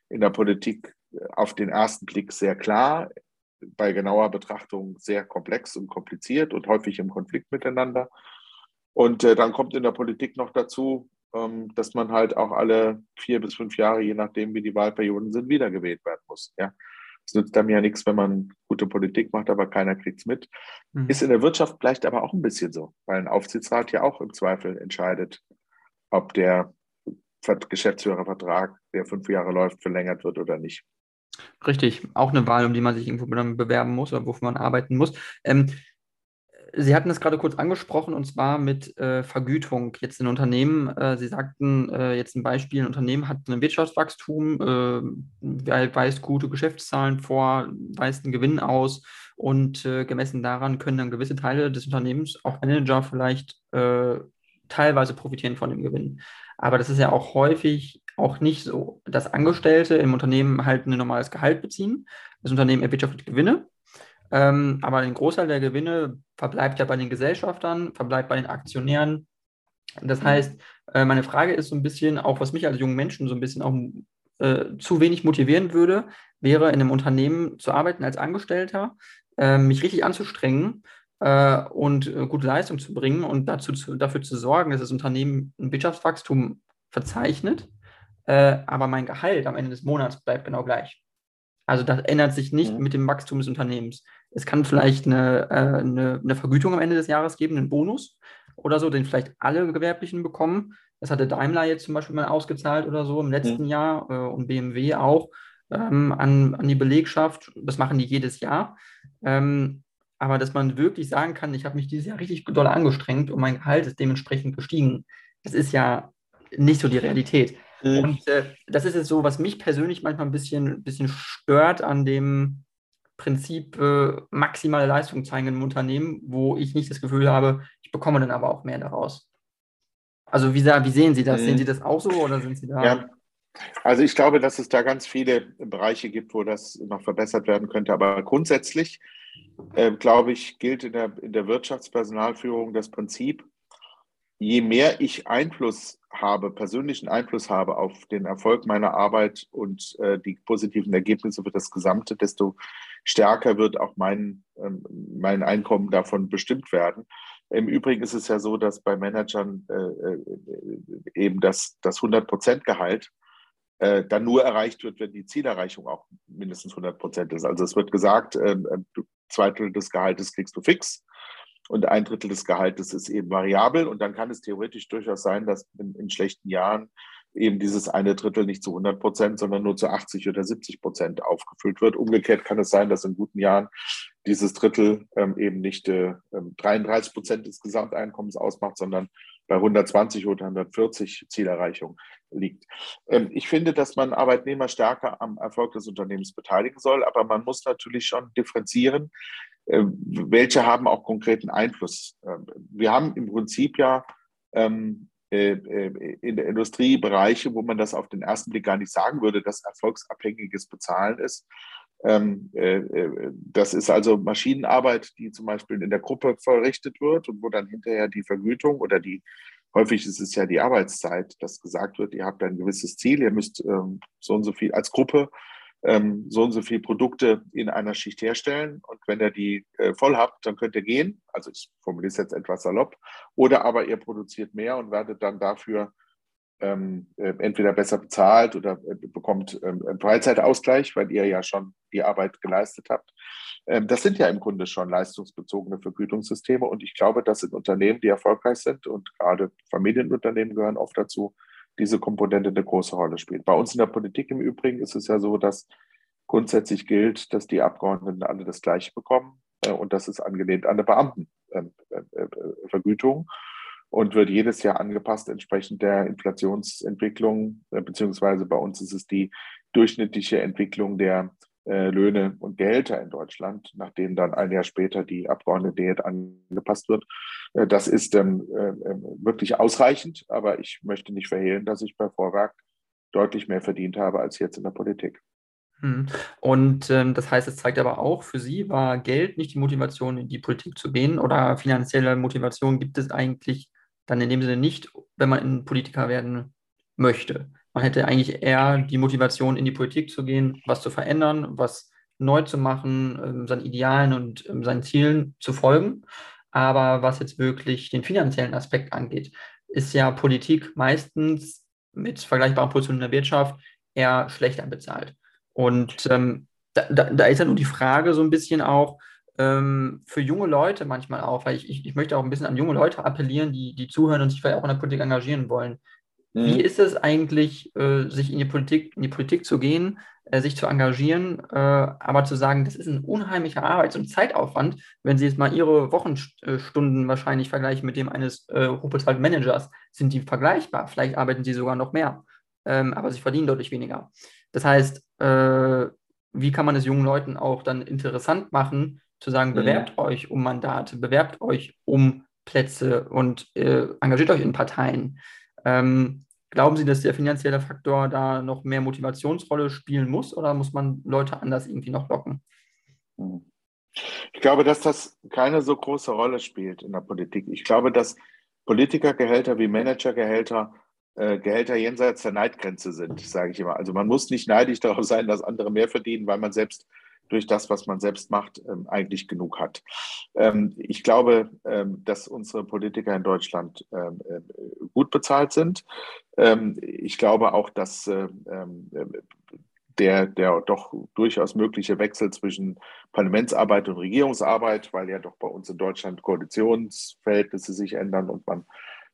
In der Politik auf den ersten Blick sehr klar, bei genauer Betrachtung sehr komplex und kompliziert und häufig im Konflikt miteinander. Und äh, dann kommt in der Politik noch dazu, ähm, dass man halt auch alle vier bis fünf Jahre, je nachdem wie die Wahlperioden sind, wiedergewählt werden muss. Ja. Es nützt einem ja nichts, wenn man gute Politik macht, aber keiner kriegt es mit. Mhm. Ist in der Wirtschaft vielleicht aber auch ein bisschen so, weil ein Aufsichtsrat ja auch im Zweifel entscheidet, ob der Geschäftsführervertrag, der fünf Jahre läuft, verlängert wird oder nicht. Richtig, auch eine Wahl, um die man sich irgendwo bewerben muss oder wofür man arbeiten muss. Ähm, Sie hatten es gerade kurz angesprochen und zwar mit äh, Vergütung jetzt in Unternehmen. Äh, Sie sagten äh, jetzt ein Beispiel: Ein Unternehmen hat ein Wirtschaftswachstum, äh, weist gute Geschäftszahlen vor, weist einen Gewinn aus und äh, gemessen daran können dann gewisse Teile des Unternehmens, auch Manager vielleicht äh, teilweise profitieren von dem Gewinn. Aber das ist ja auch häufig auch nicht so, dass Angestellte im Unternehmen halt ein normales Gehalt beziehen. Das Unternehmen erwirtschaftet Gewinne, ähm, aber ein Großteil der Gewinne verbleibt ja bei den Gesellschaftern, verbleibt bei den Aktionären. Das heißt, äh, meine Frage ist so ein bisschen, auch was mich als jungen Menschen so ein bisschen auch äh, zu wenig motivieren würde, wäre in einem Unternehmen zu arbeiten als Angestellter, äh, mich richtig anzustrengen äh, und äh, gute Leistung zu bringen und dazu zu, dafür zu sorgen, dass das Unternehmen ein Wirtschaftswachstum verzeichnet äh, aber mein Gehalt am Ende des Monats bleibt genau gleich. Also das ändert sich nicht mhm. mit dem Wachstum des Unternehmens. Es kann vielleicht eine, äh, eine, eine, Vergütung am Ende des Jahres geben, einen Bonus oder so, den vielleicht alle Gewerblichen bekommen. Das hatte Daimler jetzt zum Beispiel mal ausgezahlt oder so im letzten mhm. Jahr äh, und BMW auch ähm, an, an die Belegschaft. Das machen die jedes Jahr. Ähm, aber dass man wirklich sagen kann, ich habe mich dieses Jahr richtig doll angestrengt und mein Gehalt ist dementsprechend gestiegen, das ist ja nicht so die Realität. Mhm. Und äh, das ist jetzt so, was mich persönlich manchmal ein bisschen, bisschen stört an dem, Prinzip äh, maximale Leistung zeigen im Unternehmen, wo ich nicht das Gefühl habe, ich bekomme dann aber auch mehr daraus. Also wie, wie sehen Sie das? Mhm. Sehen Sie das auch so oder sind Sie da? Ja. Also ich glaube, dass es da ganz viele Bereiche gibt, wo das noch verbessert werden könnte. Aber grundsätzlich, äh, glaube ich, gilt in der, in der Wirtschaftspersonalführung das Prinzip, je mehr ich Einfluss habe, persönlichen Einfluss habe auf den Erfolg meiner Arbeit und äh, die positiven Ergebnisse für das Gesamte, desto stärker wird auch mein, ähm, mein Einkommen davon bestimmt werden. Im Übrigen ist es ja so, dass bei Managern äh, äh eben das, das 100%-Gehalt äh, dann nur erreicht wird, wenn die Zielerreichung auch mindestens 100% ist. Also es wird gesagt, äh, zwei Drittel des Gehaltes kriegst du fix und ein Drittel des Gehaltes ist eben variabel. Und dann kann es theoretisch durchaus sein, dass in, in schlechten Jahren eben dieses eine Drittel nicht zu 100 Prozent, sondern nur zu 80 oder 70 Prozent aufgefüllt wird. Umgekehrt kann es sein, dass in guten Jahren dieses Drittel ähm, eben nicht äh, 33 ähm, Prozent des Gesamteinkommens ausmacht, sondern bei 120 oder 140 Zielerreichung liegt. Ähm, ich finde, dass man Arbeitnehmer stärker am Erfolg des Unternehmens beteiligen soll, aber man muss natürlich schon differenzieren, welche haben auch konkreten Einfluss. Ähm, wir haben im Prinzip ja ähm, äh, äh, in der Industrie Bereiche, wo man das auf den ersten Blick gar nicht sagen würde, dass erfolgsabhängiges Bezahlen ist. Ähm, das ist also Maschinenarbeit, die zum Beispiel in der Gruppe verrichtet wird und wo dann hinterher die Vergütung oder die, häufig ist es ja die Arbeitszeit, dass gesagt wird, ihr habt ein gewisses Ziel, ihr müsst so und so viel als Gruppe ähm, so und so viele Produkte in einer Schicht herstellen und wenn ihr die äh, voll habt, dann könnt ihr gehen. Also ich formuliere es jetzt etwas salopp. Oder aber ihr produziert mehr und werdet dann dafür ähm, äh, entweder besser bezahlt oder äh, bekommt ähm, einen Freizeitausgleich, weil ihr ja schon die Arbeit geleistet habt. Ähm, das sind ja im Grunde schon leistungsbezogene Vergütungssysteme und ich glaube, dass in Unternehmen, die erfolgreich sind und gerade Familienunternehmen gehören oft dazu, diese Komponente eine große Rolle spielt. Bei uns in der Politik im Übrigen ist es ja so, dass grundsätzlich gilt, dass die Abgeordneten alle das Gleiche bekommen äh, und das ist angelehnt an eine Beamtenvergütung ähm, äh, äh, und wird jedes Jahr angepasst entsprechend der Inflationsentwicklung, äh, beziehungsweise bei uns ist es die durchschnittliche Entwicklung der äh, Löhne und Gehälter in Deutschland, nachdem dann ein Jahr später die Abgeordnete angepasst wird. Äh, das ist ähm, äh, wirklich ausreichend, aber ich möchte nicht verhehlen, dass ich bei Vorwerk deutlich mehr verdient habe als jetzt in der Politik. Hm. Und ähm, das heißt, es zeigt aber auch, für Sie war Geld nicht die Motivation, in die Politik zu gehen oder finanzielle Motivation gibt es eigentlich dann in dem Sinne nicht, wenn man ein Politiker werden möchte. Man hätte eigentlich eher die Motivation, in die Politik zu gehen, was zu verändern, was neu zu machen, ähm, seinen Idealen und ähm, seinen Zielen zu folgen. Aber was jetzt wirklich den finanziellen Aspekt angeht, ist ja Politik meistens mit vergleichbaren Positionen in der Wirtschaft eher schlechter bezahlt. Und ähm, da, da, ist ja nur die Frage so ein bisschen auch ähm, für junge Leute manchmal auch, weil ich, ich, ich, möchte auch ein bisschen an junge Leute appellieren, die, die zuhören und sich vielleicht auch in der Politik engagieren wollen. Wie mhm. ist es eigentlich, äh, sich in die Politik, in die Politik zu gehen, äh, sich zu engagieren, äh, aber zu sagen, das ist ein unheimlicher Arbeits- und Zeitaufwand, wenn Sie jetzt mal Ihre Wochenstunden wahrscheinlich vergleichen mit dem eines äh, hochbezahlten Managers, sind die vergleichbar. Vielleicht arbeiten Sie sogar noch mehr, ähm, aber Sie verdienen deutlich weniger. Das heißt, äh, wie kann man es jungen Leuten auch dann interessant machen, zu sagen, mhm. bewerbt euch um Mandate, bewerbt euch um Plätze und äh, engagiert euch in Parteien. Ähm, Glauben Sie, dass der finanzielle Faktor da noch mehr Motivationsrolle spielen muss oder muss man Leute anders irgendwie noch locken? Ich glaube, dass das keine so große Rolle spielt in der Politik. Ich glaube, dass Politikergehälter wie Managergehälter äh, Gehälter jenseits der Neidgrenze sind, sage ich immer. Also man muss nicht neidisch darauf sein, dass andere mehr verdienen, weil man selbst durch das, was man selbst macht, ähm, eigentlich genug hat. Ähm, ich glaube, ähm, dass unsere Politiker in Deutschland ähm, äh, gut bezahlt sind. Ähm, ich glaube auch, dass äh, ähm, der, der doch durchaus mögliche Wechsel zwischen Parlamentsarbeit und Regierungsarbeit, weil ja doch bei uns in Deutschland Koalitionsverhältnisse sich ändern und man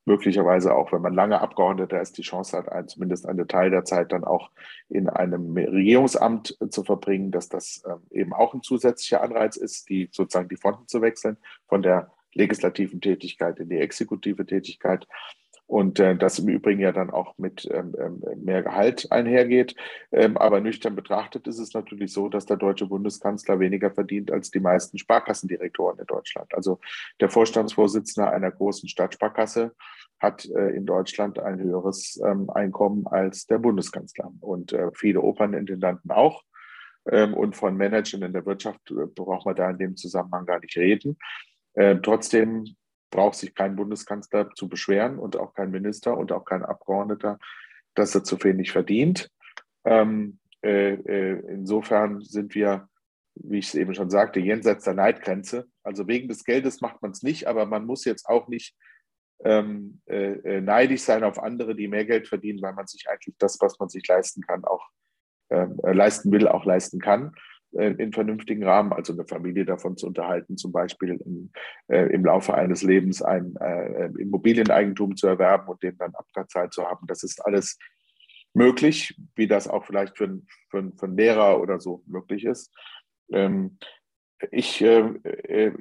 möglicherweise auch, wenn man lange Abgeordneter ist, die Chance hat, zumindest einen Teil der Zeit dann auch in einem Regierungsamt zu verbringen, dass das ähm, eben auch ein zusätzlicher Anreiz ist, die sozusagen die Fronten zu wechseln von der legislativen Tätigkeit in die exekutive Tätigkeit. Und äh, das im Übrigen ja dann auch mit ähm, ähm, mehr Gehalt einhergeht. Ähm, aber nüchtern betrachtet ist es natürlich so, dass der deutsche Bundeskanzler weniger verdient als die meisten Sparkassendirektoren in Deutschland. Also der Vorstandsvorsitzende einer großen Stadtsparkasse hat äh, in Deutschland ein höheres ähm, Einkommen als der Bundeskanzler und äh, viele Opernintendanten auch. Ähm, und von Managern in der Wirtschaft äh, braucht man da in dem Zusammenhang gar nicht reden. Äh, trotzdem braucht sich kein Bundeskanzler zu beschweren und auch kein Minister und auch kein Abgeordneter, dass er zu wenig verdient. Ähm, äh, äh, insofern sind wir, wie ich es eben schon sagte, jenseits der Neidgrenze. Also wegen des Geldes macht man es nicht, aber man muss jetzt auch nicht ähm, äh, äh, neidisch sein auf andere, die mehr Geld verdienen, weil man sich eigentlich das, was man sich leisten kann, auch ähm, äh, leisten will, auch leisten kann. Äh, in vernünftigen Rahmen, also eine Familie davon zu unterhalten, zum Beispiel im, äh, im Laufe eines Lebens ein äh, Immobilieneigentum zu erwerben und dem dann Abtragszeit zu haben. Das ist alles möglich, wie das auch vielleicht für, für, für einen Lehrer oder so möglich ist. Ähm, ich äh, äh,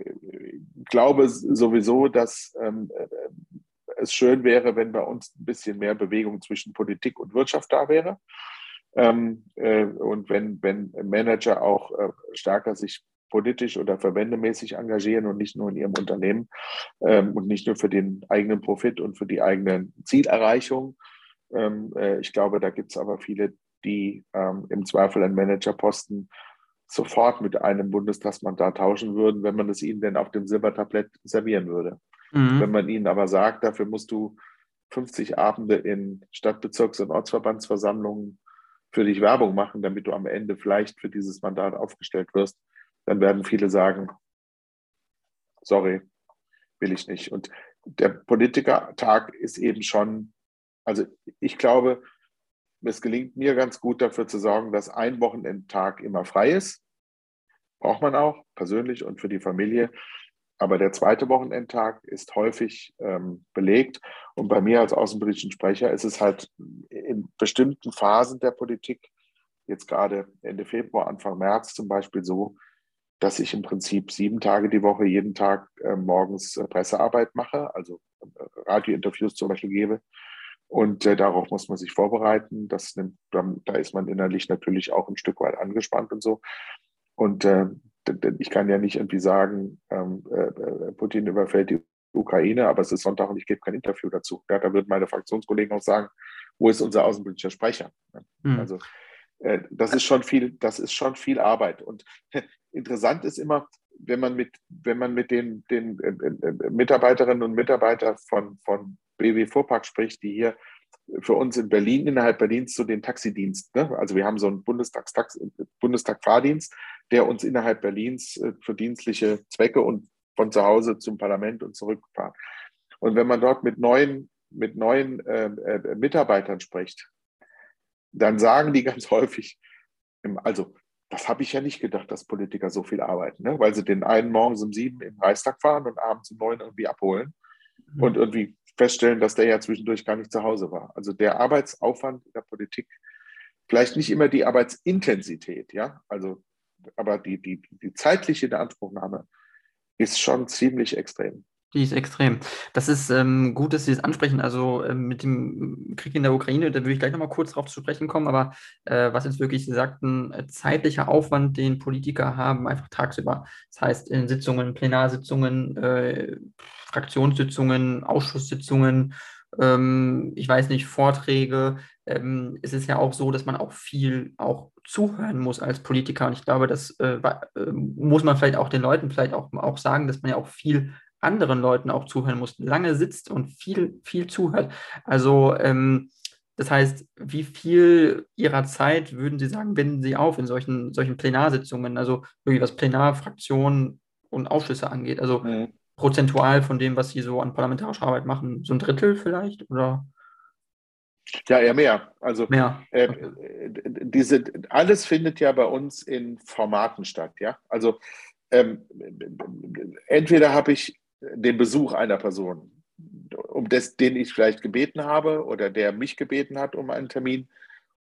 glaube sowieso, dass ähm, es schön wäre, wenn bei uns ein bisschen mehr Bewegung zwischen Politik und Wirtschaft da wäre. Ähm, äh, und wenn, wenn Manager auch äh, stärker sich politisch oder verwendemäßig engagieren und nicht nur in ihrem Unternehmen ähm, und nicht nur für den eigenen Profit und für die eigene Zielerreichung. Ähm, äh, ich glaube, da gibt es aber viele, die ähm, im Zweifel einen Managerposten sofort mit einem Bundestagsmandat tauschen würden, wenn man es ihnen denn auf dem Silbertablett servieren würde. Mhm. Wenn man ihnen aber sagt, dafür musst du 50 Abende in Stadtbezirks- und Ortsverbandsversammlungen für dich Werbung machen, damit du am Ende vielleicht für dieses Mandat aufgestellt wirst, dann werden viele sagen, sorry, will ich nicht. Und der Politikertag ist eben schon, also ich glaube, es gelingt mir ganz gut dafür zu sorgen, dass ein Wochenendtag immer frei ist. Braucht man auch persönlich und für die Familie. Aber der zweite Wochenendtag ist häufig ähm, belegt. Und bei mir als außenpolitischen Sprecher ist es halt in bestimmten Phasen der Politik, jetzt gerade Ende Februar, Anfang März zum Beispiel so, dass ich im Prinzip sieben Tage die Woche jeden Tag äh, morgens äh, Pressearbeit mache, also äh, Radiointerviews zum Beispiel gebe. Und äh, darauf muss man sich vorbereiten. Das nimmt, da ist man innerlich natürlich auch ein Stück weit angespannt und so. Und ich kann ja nicht irgendwie sagen, ähm, äh, äh, Putin überfällt die Ukraine, aber es ist Sonntag und ich gebe kein Interview dazu. Ja, da würden meine Fraktionskollegen auch sagen, wo ist unser außenpolitischer Sprecher? Mhm. Also äh, das ist schon viel, das ist schon viel Arbeit. Und interessant ist immer, wenn man mit, wenn man mit den, den äh Mitarbeiterinnen und Mitarbeitern von, von BW Vorpark spricht, die hier für uns in Berlin, innerhalb Berlins, so den Taxidienst. Ne? Also wir haben so einen Bundestag-Fahrdienst, der uns innerhalb Berlins äh, für dienstliche Zwecke und von zu Hause zum Parlament und zurückfahren. Und wenn man dort mit neuen, mit neuen äh, äh, Mitarbeitern spricht, dann sagen die ganz häufig, also das habe ich ja nicht gedacht, dass Politiker so viel arbeiten, ne? weil sie den einen morgens um sieben im Reichstag fahren und abends um neun irgendwie abholen mhm. und irgendwie feststellen, dass der ja zwischendurch gar nicht zu Hause war. Also der Arbeitsaufwand in der Politik, vielleicht nicht immer die Arbeitsintensität, ja, also aber die, die, die zeitliche Inanspruchnahme ist schon ziemlich extrem. Die ist extrem. Das ist ähm, gut, dass Sie das ansprechen. Also ähm, mit dem Krieg in der Ukraine, da würde ich gleich nochmal kurz darauf zu sprechen kommen. Aber äh, was jetzt wirklich Sie sagten, äh, zeitlicher Aufwand, den Politiker haben, einfach tagsüber. Das heißt, in Sitzungen, Plenarsitzungen, äh, Fraktionssitzungen, Ausschusssitzungen, ähm, ich weiß nicht, Vorträge. Ähm, es ist ja auch so, dass man auch viel auch zuhören muss als Politiker. Und ich glaube, das äh, äh muss man vielleicht auch den Leuten vielleicht auch, auch sagen, dass man ja auch viel anderen Leuten auch zuhören muss, lange sitzt und viel, viel zuhört. Also ähm, das heißt, wie viel Ihrer Zeit würden Sie sagen, wenden Sie auf in solchen, solchen Plenarsitzungen, also wirklich was Plenarfraktionen und Ausschüsse angeht? Also mhm. Prozentual von dem, was Sie so an parlamentarischer Arbeit machen, so ein Drittel vielleicht? Oder? Ja, eher mehr. Also mehr. Äh, diese, alles findet ja bei uns in Formaten statt, ja. Also ähm, entweder habe ich den Besuch einer Person, um das, den ich vielleicht gebeten habe oder der mich gebeten hat um einen Termin,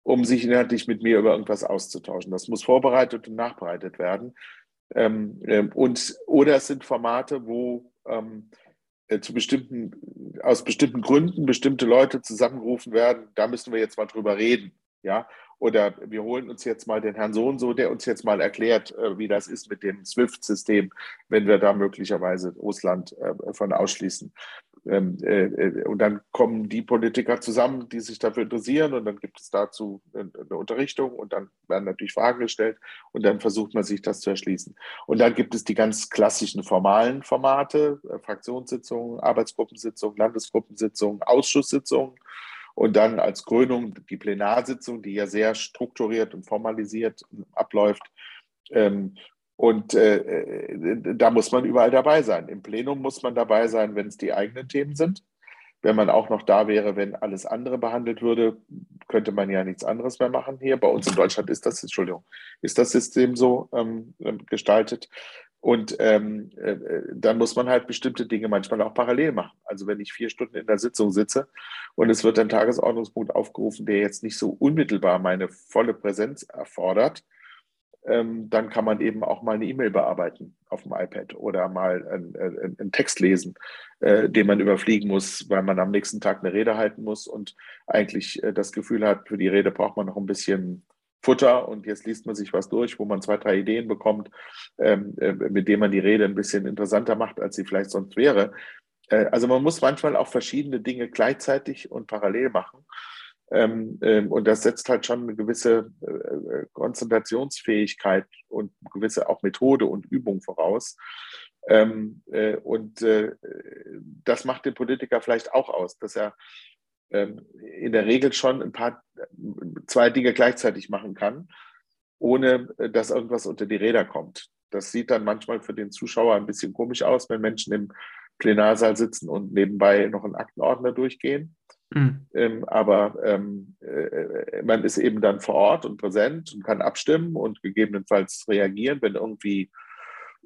um sich inhaltlich mit mir über irgendwas auszutauschen. Das muss vorbereitet und nachbereitet werden. Ähm, ähm, und, oder es sind Formate, wo ähm, äh, zu bestimmten, aus bestimmten Gründen bestimmte Leute zusammengerufen werden, da müssen wir jetzt mal drüber reden. Ja, oder wir holen uns jetzt mal den Herrn Sohn so, der uns jetzt mal erklärt, äh, wie das ist mit dem SWIFT-System, wenn wir da möglicherweise Russland äh, von ausschließen. Ähm, äh, und dann kommen die Politiker zusammen, die sich dafür interessieren und dann gibt es dazu eine Unterrichtung und dann werden natürlich Fragen gestellt und dann versucht man sich das zu erschließen. Und dann gibt es die ganz klassischen formalen Formate, Fraktionssitzungen, Arbeitsgruppensitzungen, Landesgruppensitzungen, Ausschusssitzungen und dann als Krönung die Plenarsitzung, die ja sehr strukturiert und formalisiert abläuft. Ähm, und äh, äh, da muss man überall dabei sein. Im Plenum muss man dabei sein, wenn es die eigenen Themen sind. Wenn man auch noch da wäre, wenn alles andere behandelt würde, könnte man ja nichts anderes mehr machen hier. Bei uns in Deutschland ist das, Entschuldigung, ist das System so ähm, gestaltet. Und ähm, äh, dann muss man halt bestimmte Dinge manchmal auch parallel machen. Also wenn ich vier Stunden in der Sitzung sitze und es wird ein Tagesordnungspunkt aufgerufen, der jetzt nicht so unmittelbar meine volle Präsenz erfordert, ähm, dann kann man eben auch mal eine E-Mail bearbeiten auf dem iPad oder mal einen, einen Text lesen, äh, den man überfliegen muss, weil man am nächsten Tag eine Rede halten muss und eigentlich äh, das Gefühl hat, für die Rede braucht man noch ein bisschen Futter und jetzt liest man sich was durch, wo man zwei, drei Ideen bekommt, ähm, äh, mit denen man die Rede ein bisschen interessanter macht, als sie vielleicht sonst wäre. Äh, also man muss manchmal auch verschiedene Dinge gleichzeitig und parallel machen. Ähm, ähm, und das setzt halt schon eine gewisse äh, äh Konzentrationsfähigkeit und gewisse auch Methode und Übung voraus. Ähm, äh, und äh, das macht den Politiker vielleicht auch aus, dass er ähm, in der Regel schon ein paar, zwei Dinge gleichzeitig machen kann, ohne äh, dass irgendwas unter die Räder kommt. Das sieht dann manchmal für den Zuschauer ein bisschen komisch aus, wenn Menschen im Plenarsaal sitzen und nebenbei noch einen Aktenordner durchgehen. Mhm. Ähm, aber ähm, äh, man ist eben dann vor Ort und präsent und kann abstimmen und gegebenenfalls reagieren, wenn irgendwie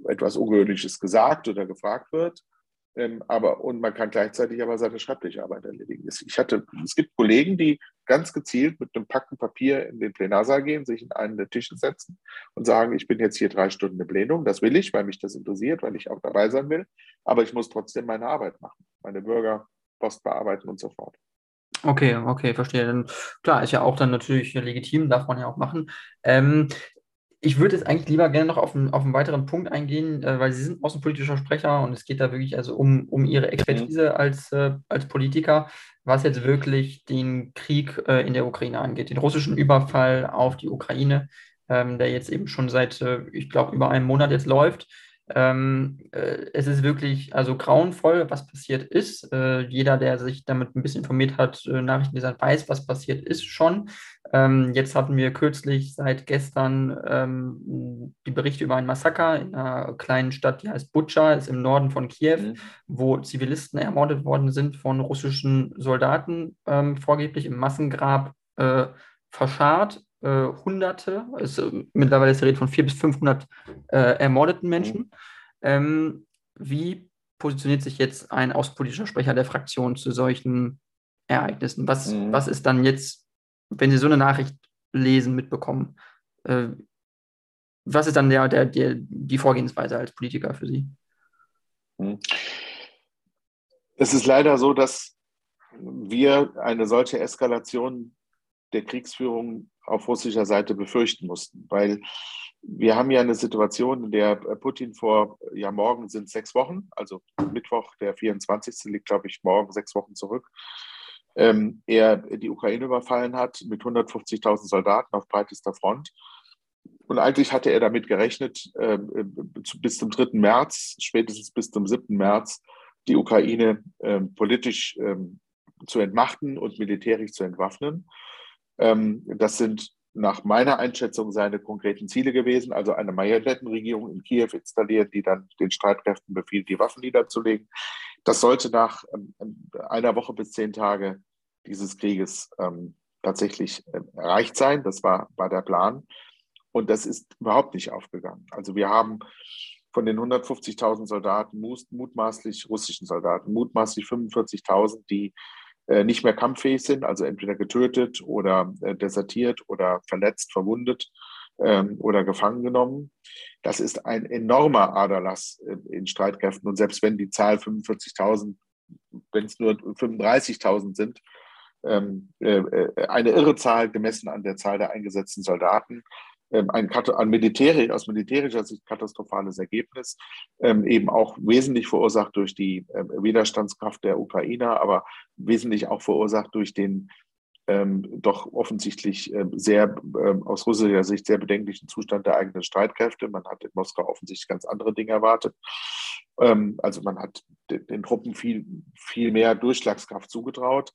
etwas Ungewöhnliches gesagt oder gefragt wird. Ähm, aber, und man kann gleichzeitig aber seine Schreibtischarbeit erledigen. Ich hatte, es gibt Kollegen, die ganz gezielt mit einem Packen Papier in den Plenarsaal gehen, sich in einen der Tische setzen und sagen, ich bin jetzt hier drei Stunden in Plenum. Das will ich, weil mich das interessiert, weil ich auch dabei sein will. Aber ich muss trotzdem meine Arbeit machen, meine Bürger, Post bearbeiten und so fort. Okay, okay, verstehe. Dann, klar, ist ja auch dann natürlich legitim, darf man ja auch machen. Ähm, ich würde jetzt eigentlich lieber gerne noch auf einen, auf einen weiteren Punkt eingehen, äh, weil Sie sind außenpolitischer Sprecher und es geht da wirklich also um, um Ihre Expertise mhm. als, äh, als Politiker, was jetzt wirklich den Krieg äh, in der Ukraine angeht, den russischen Überfall auf die Ukraine, ähm, der jetzt eben schon seit, äh, ich glaube, über einem Monat jetzt läuft. Ähm, äh, es ist wirklich also grauenvoll, was passiert ist. Äh, jeder, der sich damit ein bisschen informiert hat, äh, Nachrichten gesagt, weiß, was passiert ist schon. Ähm, jetzt hatten wir kürzlich seit gestern ähm, die Berichte über ein Massaker in einer kleinen Stadt, die heißt Butscha, ist im Norden von Kiew, mhm. wo Zivilisten ermordet worden sind von russischen Soldaten, ähm, vorgeblich im Massengrab äh, verscharrt äh, Hunderte, also mittlerweile ist die Rede von 400 bis 500 äh, ermordeten Menschen. Mhm. Ähm, wie positioniert sich jetzt ein außenpolitischer Sprecher der Fraktion zu solchen Ereignissen? Was, mhm. was ist dann jetzt, wenn Sie so eine Nachricht lesen, mitbekommen? Äh, was ist dann der, der, der, die Vorgehensweise als Politiker für Sie? Mhm. Es ist leider so, dass wir eine solche Eskalation der Kriegsführung auf russischer Seite befürchten mussten, weil wir haben ja eine Situation, in der Putin vor, ja morgen sind sechs Wochen, also Mittwoch, der 24. liegt, glaube ich, morgen sechs Wochen zurück, ähm, er die Ukraine überfallen hat mit 150.000 Soldaten auf breitester Front. Und eigentlich hatte er damit gerechnet, äh, bis zum 3. März, spätestens bis zum 7. März, die Ukraine äh, politisch äh, zu entmachten und militärisch zu entwaffnen. Ähm, das sind nach meiner Einschätzung seine konkreten Ziele gewesen, also eine Marionettenregierung in Kiew installiert, die dann den Streitkräften befiehlt, die Waffen niederzulegen. Das sollte nach ähm, einer Woche bis zehn Tage dieses Krieges ähm, tatsächlich erreicht sein. Das war, war der Plan. Und das ist überhaupt nicht aufgegangen. Also wir haben von den 150.000 Soldaten, mutmaßlich russischen Soldaten, mutmaßlich 45.000, die nicht mehr kampffähig sind, also entweder getötet oder äh, desertiert oder verletzt, verwundet ähm, oder gefangen genommen. Das ist ein enormer Aderlass in Streitkräften. Und selbst wenn die Zahl 45.000, wenn es nur 35.000 sind, ähm, äh, äh, eine irre Zahl gemessen an der Zahl der eingesetzten Soldaten, ein, ein militärisch, aus militärischer Sicht katastrophales Ergebnis, ähm, eben auch wesentlich verursacht durch die ähm, Widerstandskraft der Ukrainer, aber wesentlich auch verursacht durch den ähm, doch offensichtlich äh, sehr äh, aus russischer Sicht sehr bedenklichen Zustand der eigenen Streitkräfte. Man hat in Moskau offensichtlich ganz andere Dinge erwartet. Ähm, also man hat den, den, Truppen viel, viel mehr Durchschlagskraft zugetraut.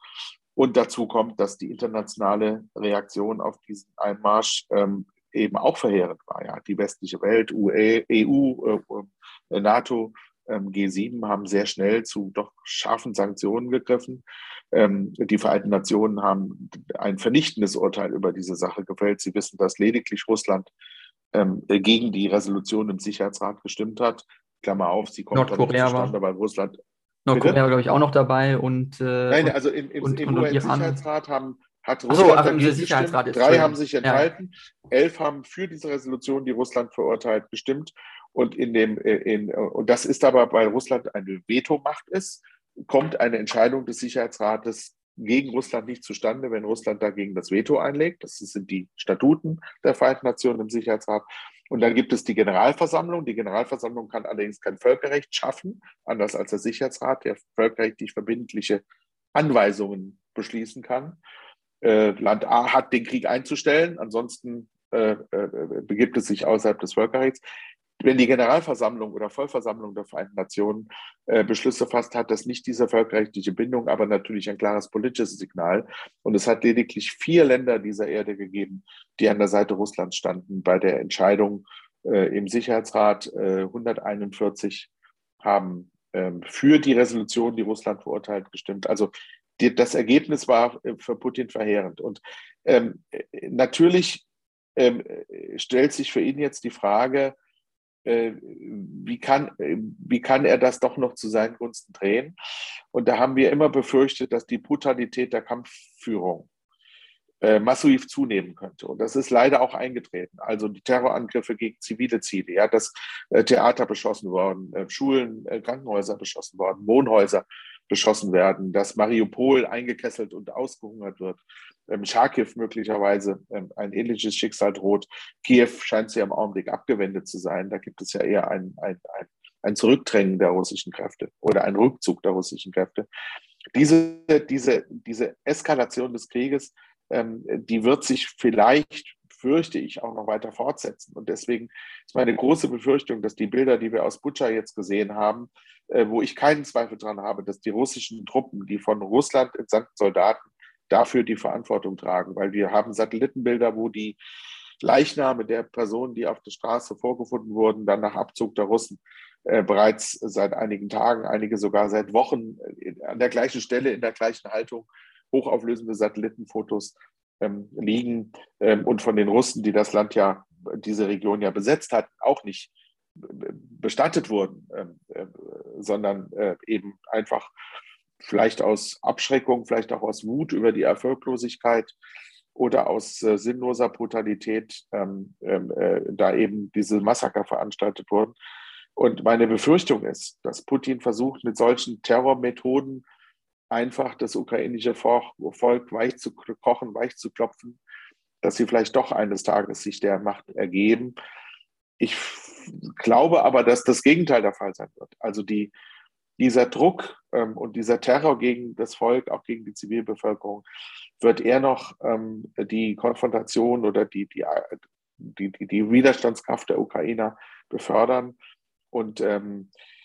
Und dazu kommt, dass die internationale Reaktion auf diesen Einmarsch ähm, eben auch verheerend war. Ja. Die westliche Welt, EU, äh, NATO, ähm, G7 haben sehr schnell zu doch scharfen Sanktionen gegriffen. Ähm, die Vereinten Nationen haben ein vernichtendes Urteil über diese Sache gefällt. Sie wissen, dass lediglich Russland ähm, gegen die Resolution im Sicherheitsrat gestimmt hat. Klammer auf, sie kommt Nordkorea zustande, weil Russland. Nordkorea war, glaube ich, auch noch dabei und. Äh, Nein, also im, im, und, im UN-Sicherheitsrat haben hat Russland Ach so, dieser Sicherheitsrat ist Drei haben sich enthalten, ja. elf haben für diese Resolution, die Russland verurteilt, gestimmt. Und, in dem, äh, in, und das ist aber, weil Russland eine Vetomacht ist, kommt eine Entscheidung des Sicherheitsrates gegen Russland nicht zustande, wenn Russland dagegen das Veto einlegt. Das sind die Statuten der Vereinten Nationen im Sicherheitsrat. Und dann gibt es die Generalversammlung. Die Generalversammlung kann allerdings kein Völkerrecht schaffen, anders als der Sicherheitsrat, der völkerrechtlich verbindliche Anweisungen beschließen kann. Äh, Land A hat den Krieg einzustellen, ansonsten äh, äh, begibt es sich außerhalb des Völkerrechts. Wenn die Generalversammlung oder Vollversammlung der Vereinten Nationen äh, Beschlüsse fasst, hat das nicht diese völkerrechtliche Bindung, aber natürlich ein klares politisches Signal. Und es hat lediglich vier Länder dieser Erde gegeben, die an der Seite Russlands standen bei der Entscheidung äh, im Sicherheitsrat. 141 haben ähm, für die Resolution, die Russland verurteilt, gestimmt. Also die, das Ergebnis war äh, für Putin verheerend. Und ähm, natürlich ähm, stellt sich für ihn jetzt die Frage, äh, wie, kann, äh, wie kann er das doch noch zu seinen Gunsten drehen? Und da haben wir immer befürchtet, dass die Brutalität der Kampfführung äh, massiv zunehmen könnte. Und das ist leider auch eingetreten. Also die Terrorangriffe gegen zivile Ziele, ja, dass äh, Theater beschossen worden, äh, Schulen, äh, Krankenhäuser beschossen worden, Wohnhäuser beschossen werden, dass Mariupol eingekesselt und ausgehungert wird, ähm, Charkiw möglicherweise ähm, ein ähnliches Schicksal droht. Kiew scheint sie im Augenblick abgewendet zu sein. Da gibt es ja eher ein, ein, ein, ein Zurückdrängen der russischen Kräfte oder ein Rückzug der russischen Kräfte. Diese, diese, diese Eskalation des Krieges, ähm, die wird sich vielleicht fürchte ich, auch noch weiter fortsetzen. Und deswegen ist meine große Befürchtung, dass die Bilder, die wir aus Butscha jetzt gesehen haben, äh, wo ich keinen Zweifel daran habe, dass die russischen Truppen, die von Russland entsandten Soldaten, dafür die Verantwortung tragen. Weil wir haben Satellitenbilder, wo die Leichname der Personen, die auf der Straße vorgefunden wurden, dann nach Abzug der Russen äh, bereits seit einigen Tagen, einige sogar seit Wochen äh, an der gleichen Stelle, in der gleichen Haltung, hochauflösende Satellitenfotos ähm, liegen ähm, und von den Russen, die das Land ja, diese Region ja besetzt hatten, auch nicht bestattet wurden, ähm, äh, sondern äh, eben einfach vielleicht aus Abschreckung, vielleicht auch aus Wut über die Erfolglosigkeit oder aus äh, sinnloser Brutalität ähm, ähm, äh, da eben diese Massaker veranstaltet wurden. Und meine Befürchtung ist, dass Putin versucht, mit solchen Terrormethoden einfach das ukrainische Volk weich zu kochen, weich zu klopfen, dass sie vielleicht doch eines Tages sich der Macht ergeben. Ich glaube aber, dass das Gegenteil der Fall sein wird. Also die, dieser Druck ähm, und dieser Terror gegen das Volk, auch gegen die Zivilbevölkerung, wird eher noch ähm, die Konfrontation oder die, die, die, die, Widerstandskraft der Ukrainer befördern. Und ähm, äh,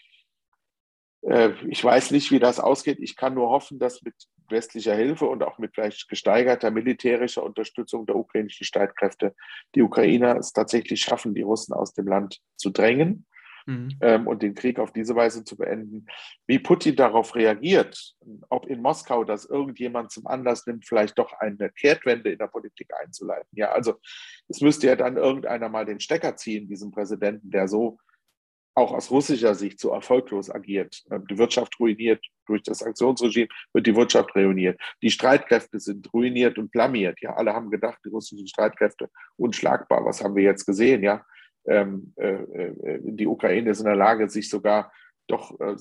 ich weiß nicht, wie das ausgeht. Ich kann nur hoffen, dass mit westlicher Hilfe und auch mit vielleicht gesteigerter militärischer Unterstützung der ukrainischen Streitkräfte die Ukrainer es tatsächlich schaffen, die Russen aus dem Land zu drängen mhm. ähm, und den Krieg auf diese Weise zu beenden. Wie Putin darauf reagiert, ob in Moskau das irgendjemand zum Anlass nimmt, vielleicht doch eine Kehrtwende in der Politik einzuleiten. Ja, also es müsste ja dann irgendeiner mal den Stecker ziehen, diesem Präsidenten, der so auch aus russischer Sicht so erfolglos agiert. Ähm, die Wirtschaft ruiniert durch das Sanktionsregime, wird die Wirtschaft ruiniert. Die Streitkräfte sind ruiniert und blamiert. Ja, alle haben gedacht, die russischen Streitkräfte unschlagbar. Was haben wir jetzt gesehen? Ja, ähm, äh, äh, die Ukraine ist in der Lage, sich sogar doch äh,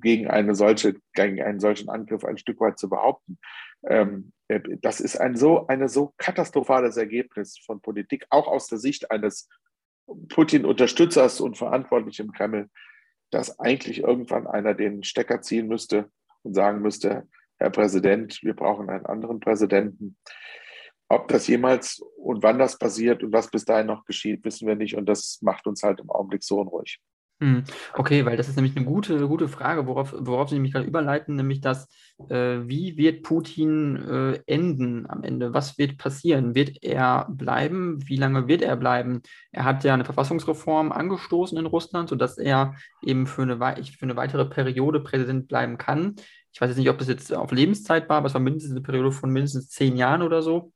gegen eine solche, gegen einen solchen Angriff ein Stück weit zu behaupten. Ähm, äh, das ist ein so, eine so katastrophales Ergebnis von Politik, auch aus der Sicht eines Putin-Unterstützers und Verantwortlichen im Kreml, dass eigentlich irgendwann einer den Stecker ziehen müsste und sagen müsste, Herr Präsident, wir brauchen einen anderen Präsidenten. Ob das jemals und wann das passiert und was bis dahin noch geschieht, wissen wir nicht. Und das macht uns halt im Augenblick so unruhig. Hm, okay, weil das ist nämlich eine gute, gute Frage, worauf, worauf Sie nämlich gerade überleiten, nämlich das, äh, wie wird Putin äh, enden am Ende? Was wird passieren? Wird er bleiben? Wie lange wird er bleiben? Er hat ja eine Verfassungsreform angestoßen in Russland, sodass er eben für eine, für eine weitere Periode Präsident bleiben kann. Ich weiß jetzt nicht, ob das jetzt auf Lebenszeit war, aber es war mindestens eine Periode von mindestens zehn Jahren oder so,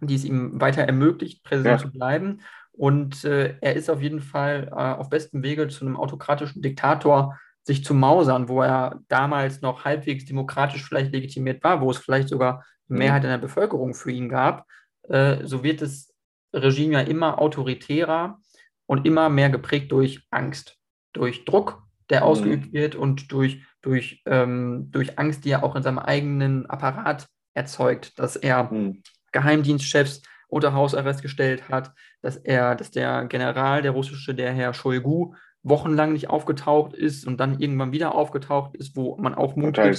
die es ihm weiter ermöglicht, Präsident ja. zu bleiben. Und äh, er ist auf jeden Fall äh, auf bestem Wege zu einem autokratischen Diktator sich zu mausern, wo er damals noch halbwegs demokratisch vielleicht legitimiert war, wo es vielleicht sogar eine mhm. Mehrheit in der Bevölkerung für ihn gab. Äh, so wird das Regime ja immer autoritärer und immer mehr geprägt durch Angst, durch Druck, der mhm. ausgeübt wird und durch, durch, ähm, durch Angst, die er auch in seinem eigenen Apparat erzeugt, dass er mhm. Geheimdienstchefs unter Hausarrest gestellt hat, dass er, dass der General, der russische, der Herr Shoigu, wochenlang nicht aufgetaucht ist und dann irgendwann wieder aufgetaucht ist, wo man auch munkelt,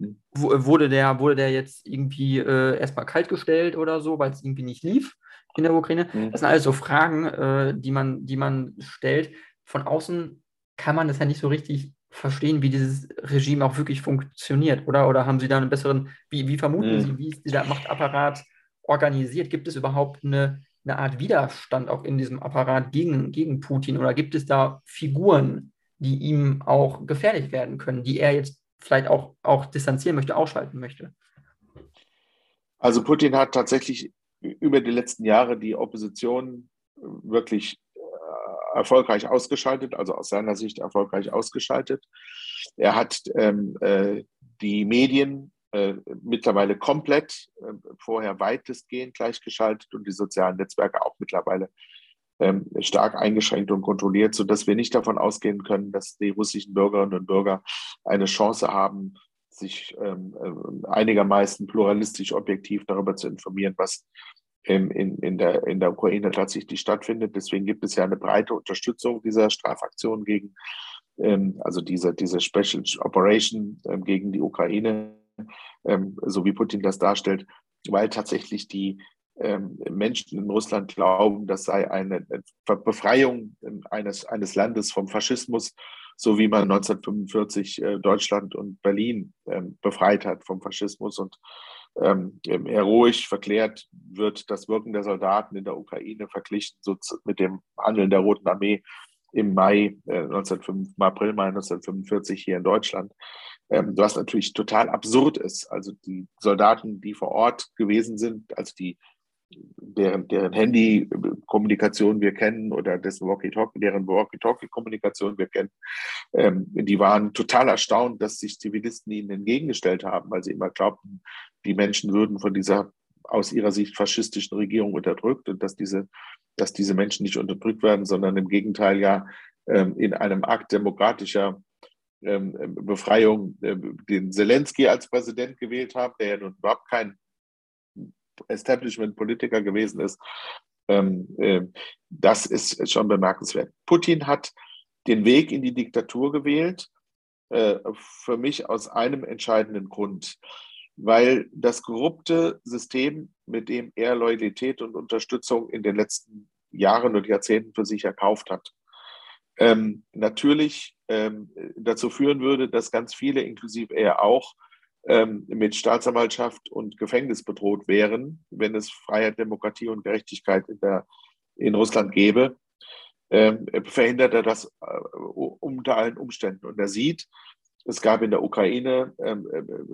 hm. wurde der, wurde der jetzt irgendwie äh, erstmal kaltgestellt oder so, weil es irgendwie nicht lief in der Ukraine. Mhm. Das sind alles so Fragen, äh, die, man, die man stellt. Von außen kann man das ja nicht so richtig verstehen, wie dieses Regime auch wirklich funktioniert, oder? Oder haben Sie da einen besseren, wie, wie vermuten mhm. Sie, wie ist dieser Machtapparat organisiert? Gibt es überhaupt eine, eine Art Widerstand auch in diesem Apparat gegen, gegen Putin oder gibt es da Figuren, die ihm auch gefährlich werden können, die er jetzt vielleicht auch, auch distanzieren möchte, ausschalten möchte? Also Putin hat tatsächlich über die letzten Jahre die Opposition wirklich äh, erfolgreich ausgeschaltet, also aus seiner Sicht erfolgreich ausgeschaltet. Er hat ähm, äh, die Medien äh, mittlerweile komplett, äh, vorher weitestgehend gleichgeschaltet und die sozialen Netzwerke auch mittlerweile ähm, stark eingeschränkt und kontrolliert, sodass wir nicht davon ausgehen können, dass die russischen Bürgerinnen und Bürger eine Chance haben, sich ähm, äh, einigermaßen pluralistisch objektiv darüber zu informieren, was in, in, der, in der Ukraine tatsächlich stattfindet. Deswegen gibt es ja eine breite Unterstützung dieser Strafaktion gegen, ähm, also diese, diese Special Operation ähm, gegen die Ukraine ähm, so wie Putin das darstellt, weil tatsächlich die ähm, Menschen in Russland glauben, das sei eine Befreiung eines, eines Landes vom Faschismus, so wie man 1945 äh, Deutschland und Berlin ähm, befreit hat vom Faschismus und ähm, heroisch verklärt wird das Wirken der Soldaten in der Ukraine verglichen so mit dem Handeln der Roten Armee im Mai äh, 1905, April, Mai 1945 hier in Deutschland ähm, was natürlich total absurd ist. Also die Soldaten, die vor Ort gewesen sind, also die deren, deren Handy-Kommunikation wir kennen oder dessen Walkie-Talkie, deren Walkie-Talkie-Kommunikation wir kennen, ähm, die waren total erstaunt, dass sich Zivilisten ihnen entgegengestellt haben, weil sie immer glaubten, die Menschen würden von dieser aus ihrer Sicht faschistischen Regierung unterdrückt und dass diese, dass diese Menschen nicht unterdrückt werden, sondern im Gegenteil ja ähm, in einem Akt demokratischer Befreiung äh, den Zelensky als Präsident gewählt haben, der ja nun überhaupt kein Establishment-Politiker gewesen ist. Ähm, äh, das ist schon bemerkenswert. Putin hat den Weg in die Diktatur gewählt, äh, für mich aus einem entscheidenden Grund, weil das korrupte System, mit dem er Loyalität und Unterstützung in den letzten Jahren und Jahrzehnten für sich erkauft hat, ähm, natürlich ähm, dazu führen würde, dass ganz viele, inklusive er auch, ähm, mit Staatsanwaltschaft und Gefängnis bedroht wären, wenn es Freiheit, Demokratie und Gerechtigkeit in, der, in Russland gäbe, ähm, verhindert er das äh, unter allen Umständen. Und er sieht, es gab in der Ukraine äh,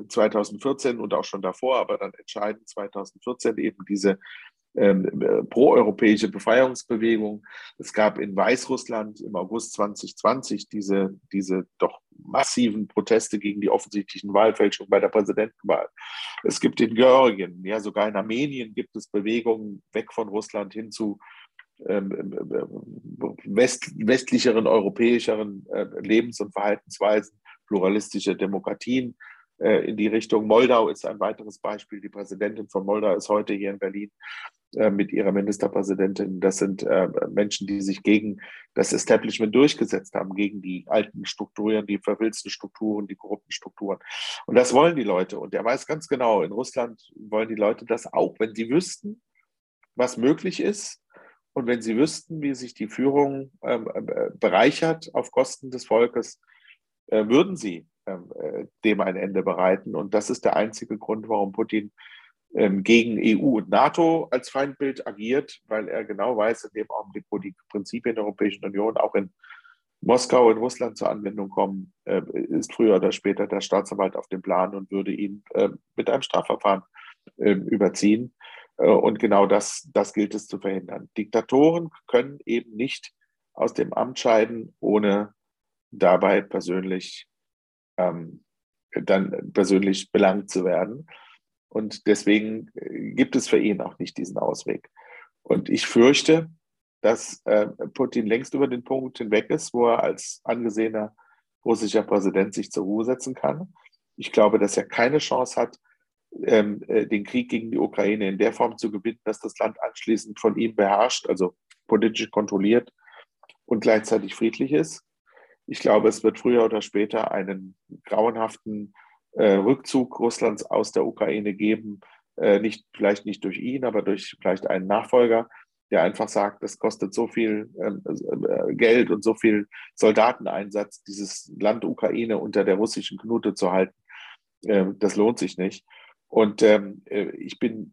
2014 und auch schon davor, aber dann entscheidend 2014 eben diese ähm, äh, proeuropäische Befreiungsbewegung. Es gab in Weißrussland im August 2020 diese, diese doch massiven Proteste gegen die offensichtlichen Wahlfälschungen bei der Präsidentenwahl. Es gibt in Georgien, ja sogar in Armenien gibt es Bewegungen weg von Russland hin zu ähm, äh, west, westlicheren, europäischeren äh, Lebens- und Verhaltensweisen, pluralistische Demokratien äh, in die Richtung. Moldau ist ein weiteres Beispiel. Die Präsidentin von Moldau ist heute hier in Berlin mit ihrer Ministerpräsidentin. Das sind äh, Menschen, die sich gegen das Establishment durchgesetzt haben, gegen die alten Strukturen, die verwilzten Strukturen, die korrupten Strukturen. Und das wollen die Leute. Und er weiß ganz genau, in Russland wollen die Leute das auch, wenn sie wüssten, was möglich ist. Und wenn sie wüssten, wie sich die Führung ähm, bereichert auf Kosten des Volkes, würden sie ähm, äh, dem ein Ende bereiten. Und das ist der einzige Grund, warum Putin gegen EU und NATO als Feindbild agiert, weil er genau weiß, in dem Augenblick, wo die Prinzipien der Europäischen Union auch in Moskau in Russland zur Anwendung kommen, äh, ist früher oder später der Staatsanwalt auf dem Plan und würde ihn äh, mit einem Strafverfahren ähm, überziehen. Und genau das, das gilt es zu verhindern. Diktatoren können eben nicht aus dem Amt scheiden, ohne dabei persönlich ähm, dann persönlich belangt zu werden. Und deswegen äh, gibt es für ihn auch nicht diesen Ausweg. Und ich fürchte, dass äh, Putin längst über den Punkt hinweg ist, wo er als angesehener russischer Präsident sich zur Ruhe setzen kann. Ich glaube, dass er keine Chance hat, ähm, äh, den Krieg gegen die Ukraine in der Form zu gewinnen, dass das Land anschließend von ihm beherrscht, also politisch kontrolliert und gleichzeitig friedlich ist. Ich glaube, es wird früher oder später einen grauenhaften äh, Rückzug Russlands aus der Ukraine geben. Äh, nicht, vielleicht nicht durch ihn, aber durch vielleicht einen Nachfolger, der einfach sagt, das kostet so viel ähm, äh, Geld und so viel Soldateneinsatz, dieses Land Ukraine unter der russischen Knute zu halten. Ähm, das lohnt sich nicht. Und ähm, äh, ich bin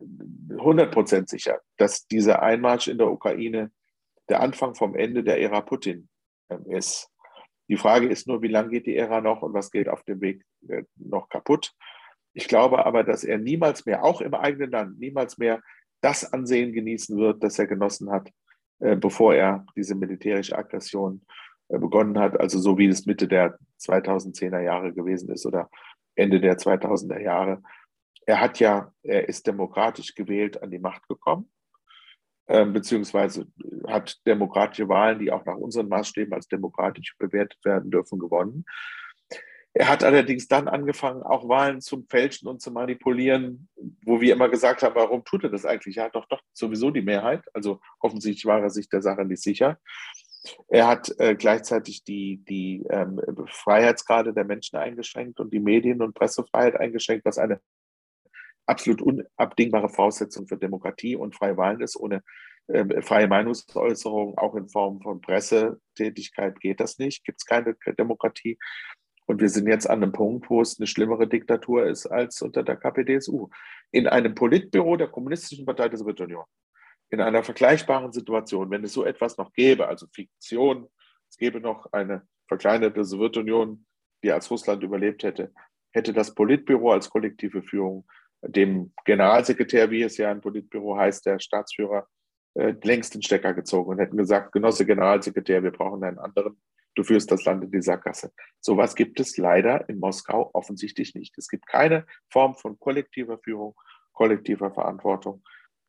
100% sicher, dass dieser Einmarsch in der Ukraine der Anfang vom Ende der Ära Putin ähm, ist. Die Frage ist nur, wie lange geht die Ära noch und was geht auf dem Weg äh, noch kaputt. Ich glaube aber, dass er niemals mehr, auch im eigenen Land, niemals mehr das Ansehen genießen wird, das er genossen hat, äh, bevor er diese militärische Aggression äh, begonnen hat. Also so wie es Mitte der 2010er Jahre gewesen ist oder Ende der 2000er Jahre. Er hat ja, er ist demokratisch gewählt an die Macht gekommen. Ähm, beziehungsweise hat demokratische Wahlen, die auch nach unseren Maßstäben als demokratisch bewertet werden dürfen, gewonnen. Er hat allerdings dann angefangen, auch Wahlen zu fälschen und zu manipulieren, wo wir immer gesagt haben, warum tut er das eigentlich? Er hat doch doch sowieso die Mehrheit. Also offensichtlich war er sich der Sache nicht sicher. Er hat äh, gleichzeitig die, die ähm, Freiheitsgrade der Menschen eingeschränkt und die Medien- und Pressefreiheit eingeschränkt, was eine absolut unabdingbare Voraussetzung für Demokratie und freie Wahlen ist. Ohne äh, freie Meinungsäußerung, auch in Form von Pressetätigkeit, geht das nicht, gibt es keine Demokratie. Und wir sind jetzt an einem Punkt, wo es eine schlimmere Diktatur ist als unter der KPDSU. In einem Politbüro der Kommunistischen Partei der Sowjetunion, in einer vergleichbaren Situation, wenn es so etwas noch gäbe, also Fiktion, es gäbe noch eine verkleinerte Sowjetunion, die als Russland überlebt hätte, hätte das Politbüro als kollektive Führung dem Generalsekretär, wie es ja im Politbüro heißt, der Staatsführer, äh, längst den Stecker gezogen und hätten gesagt, Genosse Generalsekretär, wir brauchen einen anderen, du führst das Land in die Sackgasse. Sowas gibt es leider in Moskau offensichtlich nicht. Es gibt keine Form von kollektiver Führung, kollektiver Verantwortung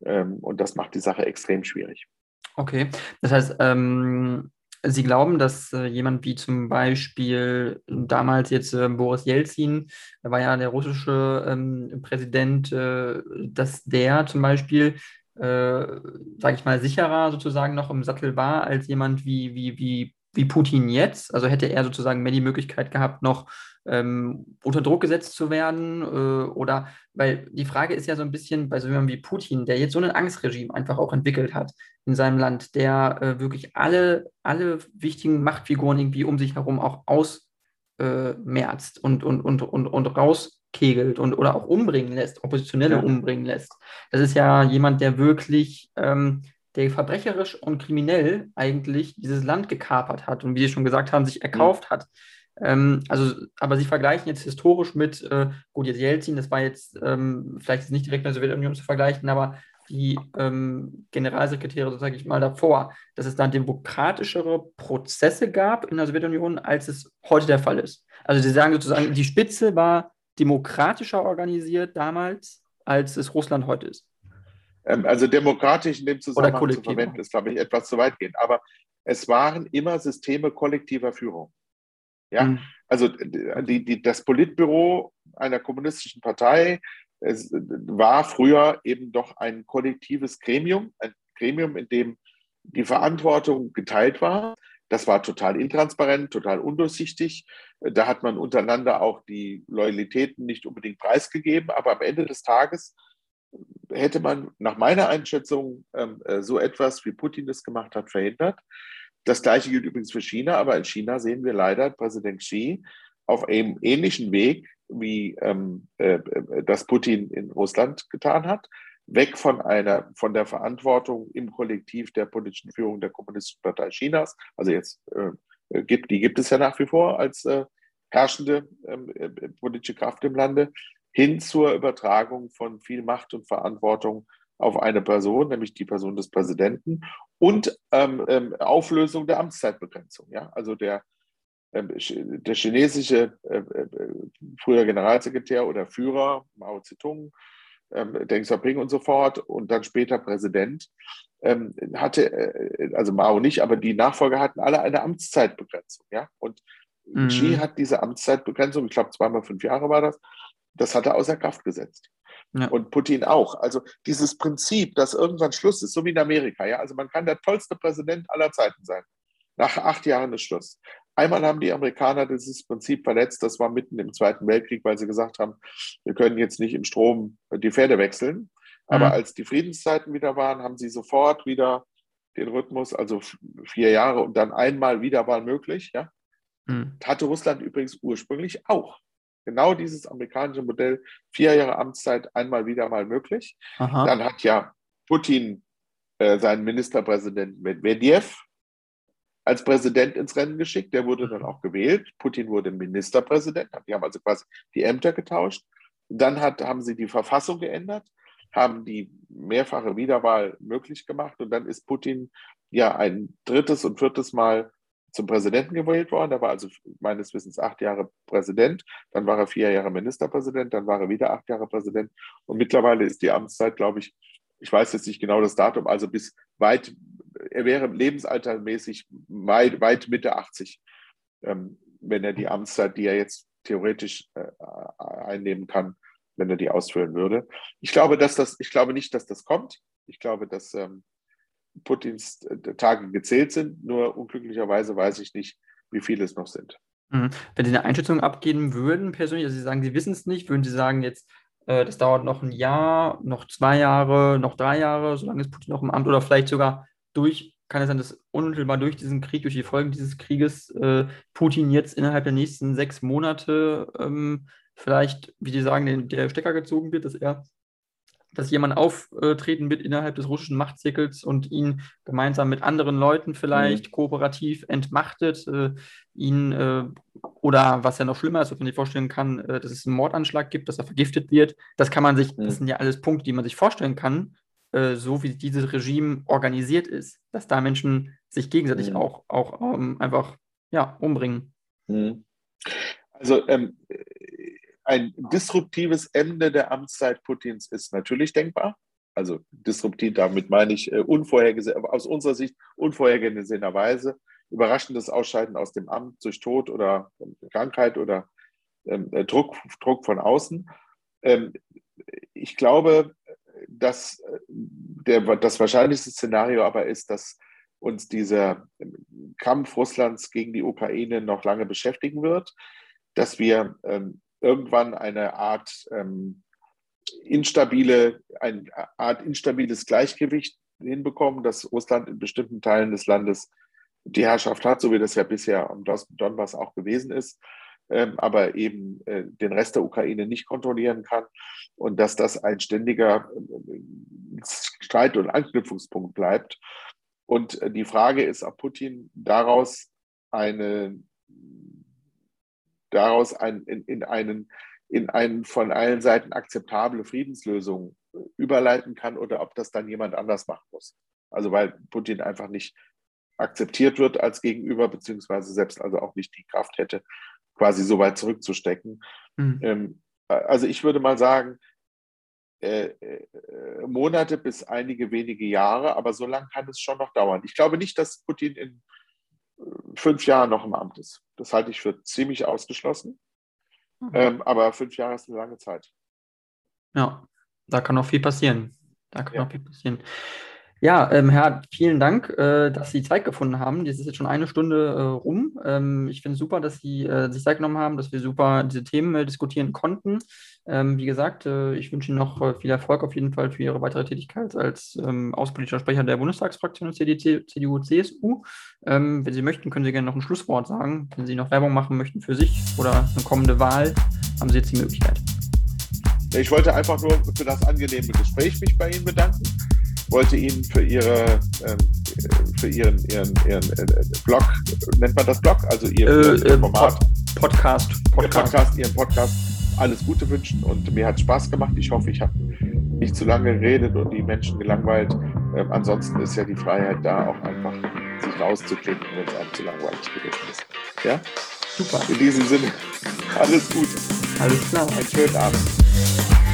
ähm, und das macht die Sache extrem schwierig. Okay, das heißt, ähm, Sie glauben, dass äh, jemand wie zum Beispiel damals jetzt äh, Boris Jelzin, der war ja der russische ähm, Präsident, äh, dass der zum Beispiel, äh, sage ich mal, sicherer sozusagen noch im Sattel war als jemand wie, wie, wie wie Putin jetzt. Also hätte er sozusagen mehr die Möglichkeit gehabt, noch ähm, unter Druck gesetzt zu werden. Äh, oder weil die Frage ist ja so ein bisschen bei so jemandem wie Putin, der jetzt so ein Angstregime einfach auch entwickelt hat in seinem Land, der äh, wirklich alle, alle wichtigen Machtfiguren irgendwie um sich herum auch ausmerzt äh, und, und, und, und, und rauskegelt und oder auch umbringen lässt, Oppositionelle ja. umbringen lässt. Das ist ja jemand, der wirklich ähm, der verbrecherisch und kriminell eigentlich dieses Land gekapert hat und wie Sie schon gesagt haben, sich mhm. erkauft mhm. hat. Ähm, also, aber Sie vergleichen jetzt historisch mit, äh, gut, jetzt Jelzin, das war jetzt ähm, vielleicht nicht direkt mit der Sowjetunion zu vergleichen, aber die ähm, Generalsekretäre, so sage ich mal, davor, dass es da demokratischere Prozesse gab in der Sowjetunion, als es heute der Fall ist. Also sie sagen sozusagen, die Spitze war demokratischer organisiert damals, als es Russland heute ist. Ähm, also demokratisch in dem Zusammenhang zu verwenden, ist, glaube ich, etwas zu weit gehen. Aber es waren immer Systeme kollektiver Führung. Ja, mhm. also die, die, das Politbüro einer kommunistischen Partei es war früher eben doch ein kollektives Gremium, ein Gremium, in dem die Verantwortung geteilt war. Das war total intransparent, total undurchsichtig. Da hat man untereinander auch die Loyalitäten nicht unbedingt preisgegeben, aber am Ende des Tages hätte man nach meiner Einschätzung ähm, äh, so etwas, wie Putin es gemacht hat, verhindert. Das gleiche gilt übrigens für China, aber in China sehen wir leider Präsident Xi auf einem ähnlichen Weg, wie ähm, äh, äh, das Putin in Russland getan hat, weg von einer von der Verantwortung im Kollektiv der politischen Führung der Kommunistischen Partei Chinas. Also jetzt äh, gibt die gibt es ja nach wie vor als äh, herrschende ähm, äh, politische Kraft im Lande hin zur Übertragung von viel Macht und Verantwortung auf eine Person, nämlich die Person des Präsidenten, und ähm, ähm, Auflösung der Amtszeitbegrenzung. Ja? Also der, ähm, der chinesische äh, äh, früher Generalsekretär oder Führer, Mao Zedong, ähm, Deng Xiaoping und so fort, und dann später Präsident, ähm, hatte, äh, also Mao nicht, aber die Nachfolger hatten alle eine Amtszeitbegrenzung. Ja? Und mhm. Xi hat diese Amtszeitbegrenzung, ich glaube zweimal fünf Jahre war das, das hat er außer Kraft gesetzt. Ja. Und Putin auch. Also dieses Prinzip, dass irgendwann Schluss ist, so wie in Amerika, ja, also man kann der tollste Präsident aller Zeiten sein. Nach acht Jahren ist Schluss. Einmal haben die Amerikaner dieses Prinzip verletzt, das war mitten im Zweiten Weltkrieg, weil sie gesagt haben, wir können jetzt nicht im Strom die Pferde wechseln. Aber mhm. als die Friedenszeiten wieder waren, haben sie sofort wieder den Rhythmus, also vier Jahre und dann einmal Wiederwahl möglich. Ja? Mhm. Hatte Russland übrigens ursprünglich auch genau dieses amerikanische Modell, vier Jahre Amtszeit, einmal wieder mal möglich. Aha. Dann hat ja Putin äh, seinen Ministerpräsidenten Medvedev als Präsident ins Rennen geschickt. Der wurde dann auch gewählt. Putin wurde Ministerpräsident. Die haben also quasi die Ämter getauscht. Dann hat, haben sie die Verfassung geändert, haben die mehrfache Wiederwahl möglich gemacht und dann ist Putin ja ein drittes und viertes Mal zum Präsidenten gewählt worden. Er war also meines Wissens acht Jahre Präsident, dann war er vier Jahre Ministerpräsident, dann war er wieder acht Jahre Präsident und mittlerweile ist die Amtszeit, glaube ich, ich weiß jetzt nicht genau das Datum, also bis weit, er wäre lebensaltermäßig weit, weit Mitte 80, ähm, wenn er die Amtszeit, die er jetzt theoretisch äh, einnehmen kann, wenn er die ausfüllen würde. Ich glaube, dass das, ich glaube nicht, dass das kommt. Ich glaube, dass ähm, Putins äh, Tage gezählt sind. Nur unglücklicherweise weiß ich nicht, wie viele es noch sind. Mhm. Wenn Sie eine Einschätzung abgeben würden, persönlich, also Sie sagen, Sie wissen es nicht, würden Sie sagen, jetzt, äh, das dauert noch ein Jahr, noch zwei Jahre, noch drei Jahre, solange ist Putin noch im Amt oder vielleicht sogar durch, kann es sein, dass unmittelbar durch diesen Krieg, durch die Folgen dieses Krieges, äh, Putin jetzt innerhalb der nächsten sechs Monate ähm, vielleicht, wie Sie sagen, den, der Stecker gezogen wird, dass er dass jemand auftreten wird innerhalb des russischen Machtzirkels und ihn gemeinsam mit anderen Leuten vielleicht mhm. kooperativ entmachtet, äh, ihn äh, oder was ja noch schlimmer ist, was man sich vorstellen kann, äh, dass es einen Mordanschlag gibt, dass er vergiftet wird. Das kann man sich, mhm. das sind ja alles Punkte, die man sich vorstellen kann, äh, so wie dieses Regime organisiert ist, dass da Menschen sich gegenseitig mhm. auch, auch ähm, einfach ja, umbringen. Mhm. Also ähm, ein disruptives Ende der Amtszeit Putins ist natürlich denkbar. Also disruptiv, damit meine ich äh, aus unserer Sicht unvorhergesehenerweise überraschendes Ausscheiden aus dem Amt durch Tod oder Krankheit oder ähm, äh, Druck, Druck von außen. Ähm, ich glaube, dass äh, der, das wahrscheinlichste Szenario aber ist, dass uns dieser ähm, Kampf Russlands gegen die Ukraine noch lange beschäftigen wird, dass wir ähm, irgendwann eine Art ähm, instabile, eine Art instabiles Gleichgewicht hinbekommen, dass Russland in bestimmten Teilen des Landes die Herrschaft hat, so wie das ja bisher am Donbass auch gewesen ist, ähm, aber eben äh, den Rest der Ukraine nicht kontrollieren kann und dass das ein ständiger äh, Streit- und Anknüpfungspunkt bleibt. Und äh, die Frage ist, ob Putin daraus eine daraus ein, in, in, einen, in einen von allen Seiten akzeptable Friedenslösung überleiten kann oder ob das dann jemand anders machen muss. Also weil Putin einfach nicht akzeptiert wird als Gegenüber, beziehungsweise selbst also auch nicht die Kraft hätte, quasi so weit zurückzustecken. Mhm. Ähm, also ich würde mal sagen, äh, äh, Monate bis einige wenige Jahre, aber so lange kann es schon noch dauern. Ich glaube nicht, dass Putin in äh, fünf Jahren noch im Amt ist. Das halte ich für ziemlich ausgeschlossen. Mhm. Ähm, aber fünf Jahre ist eine lange Zeit. Ja, da kann noch viel passieren. Da kann ja. noch viel passieren. Ja, ähm, Herr, vielen Dank, äh, dass Sie Zeit gefunden haben. Das ist jetzt schon eine Stunde äh, rum. Ähm, ich finde es super, dass Sie äh, sich Zeit genommen haben, dass wir super diese Themen äh, diskutieren konnten. Ähm, wie gesagt, äh, ich wünsche Ihnen noch äh, viel Erfolg auf jeden Fall für Ihre weitere Tätigkeit als ähm, außenpolitischer Sprecher der Bundestagsfraktion CDU, CSU. Ähm, wenn Sie möchten, können Sie gerne noch ein Schlusswort sagen. Wenn Sie noch Werbung machen möchten für sich oder eine kommende Wahl, haben Sie jetzt die Möglichkeit. Ich wollte einfach nur für das angenehme Gespräch mich bei Ihnen bedanken wollte Ihnen für Ihre ähm, für Ihren, Ihren, Ihren äh, Blog, nennt man das Blog, also Ihr, äh, Ihr Format, Podcast, Podcast. Podcast, Ihren Podcast, alles Gute wünschen und mir hat Spaß gemacht. Ich hoffe, ich habe nicht zu lange geredet und die Menschen gelangweilt. Ähm, ansonsten ist ja die Freiheit da, auch einfach sich rauszuklicken, wenn es einem zu langweilig gewesen ist. Ja? Super. In diesem Sinne, alles Gute. Alles klar. Einen schönen Abend.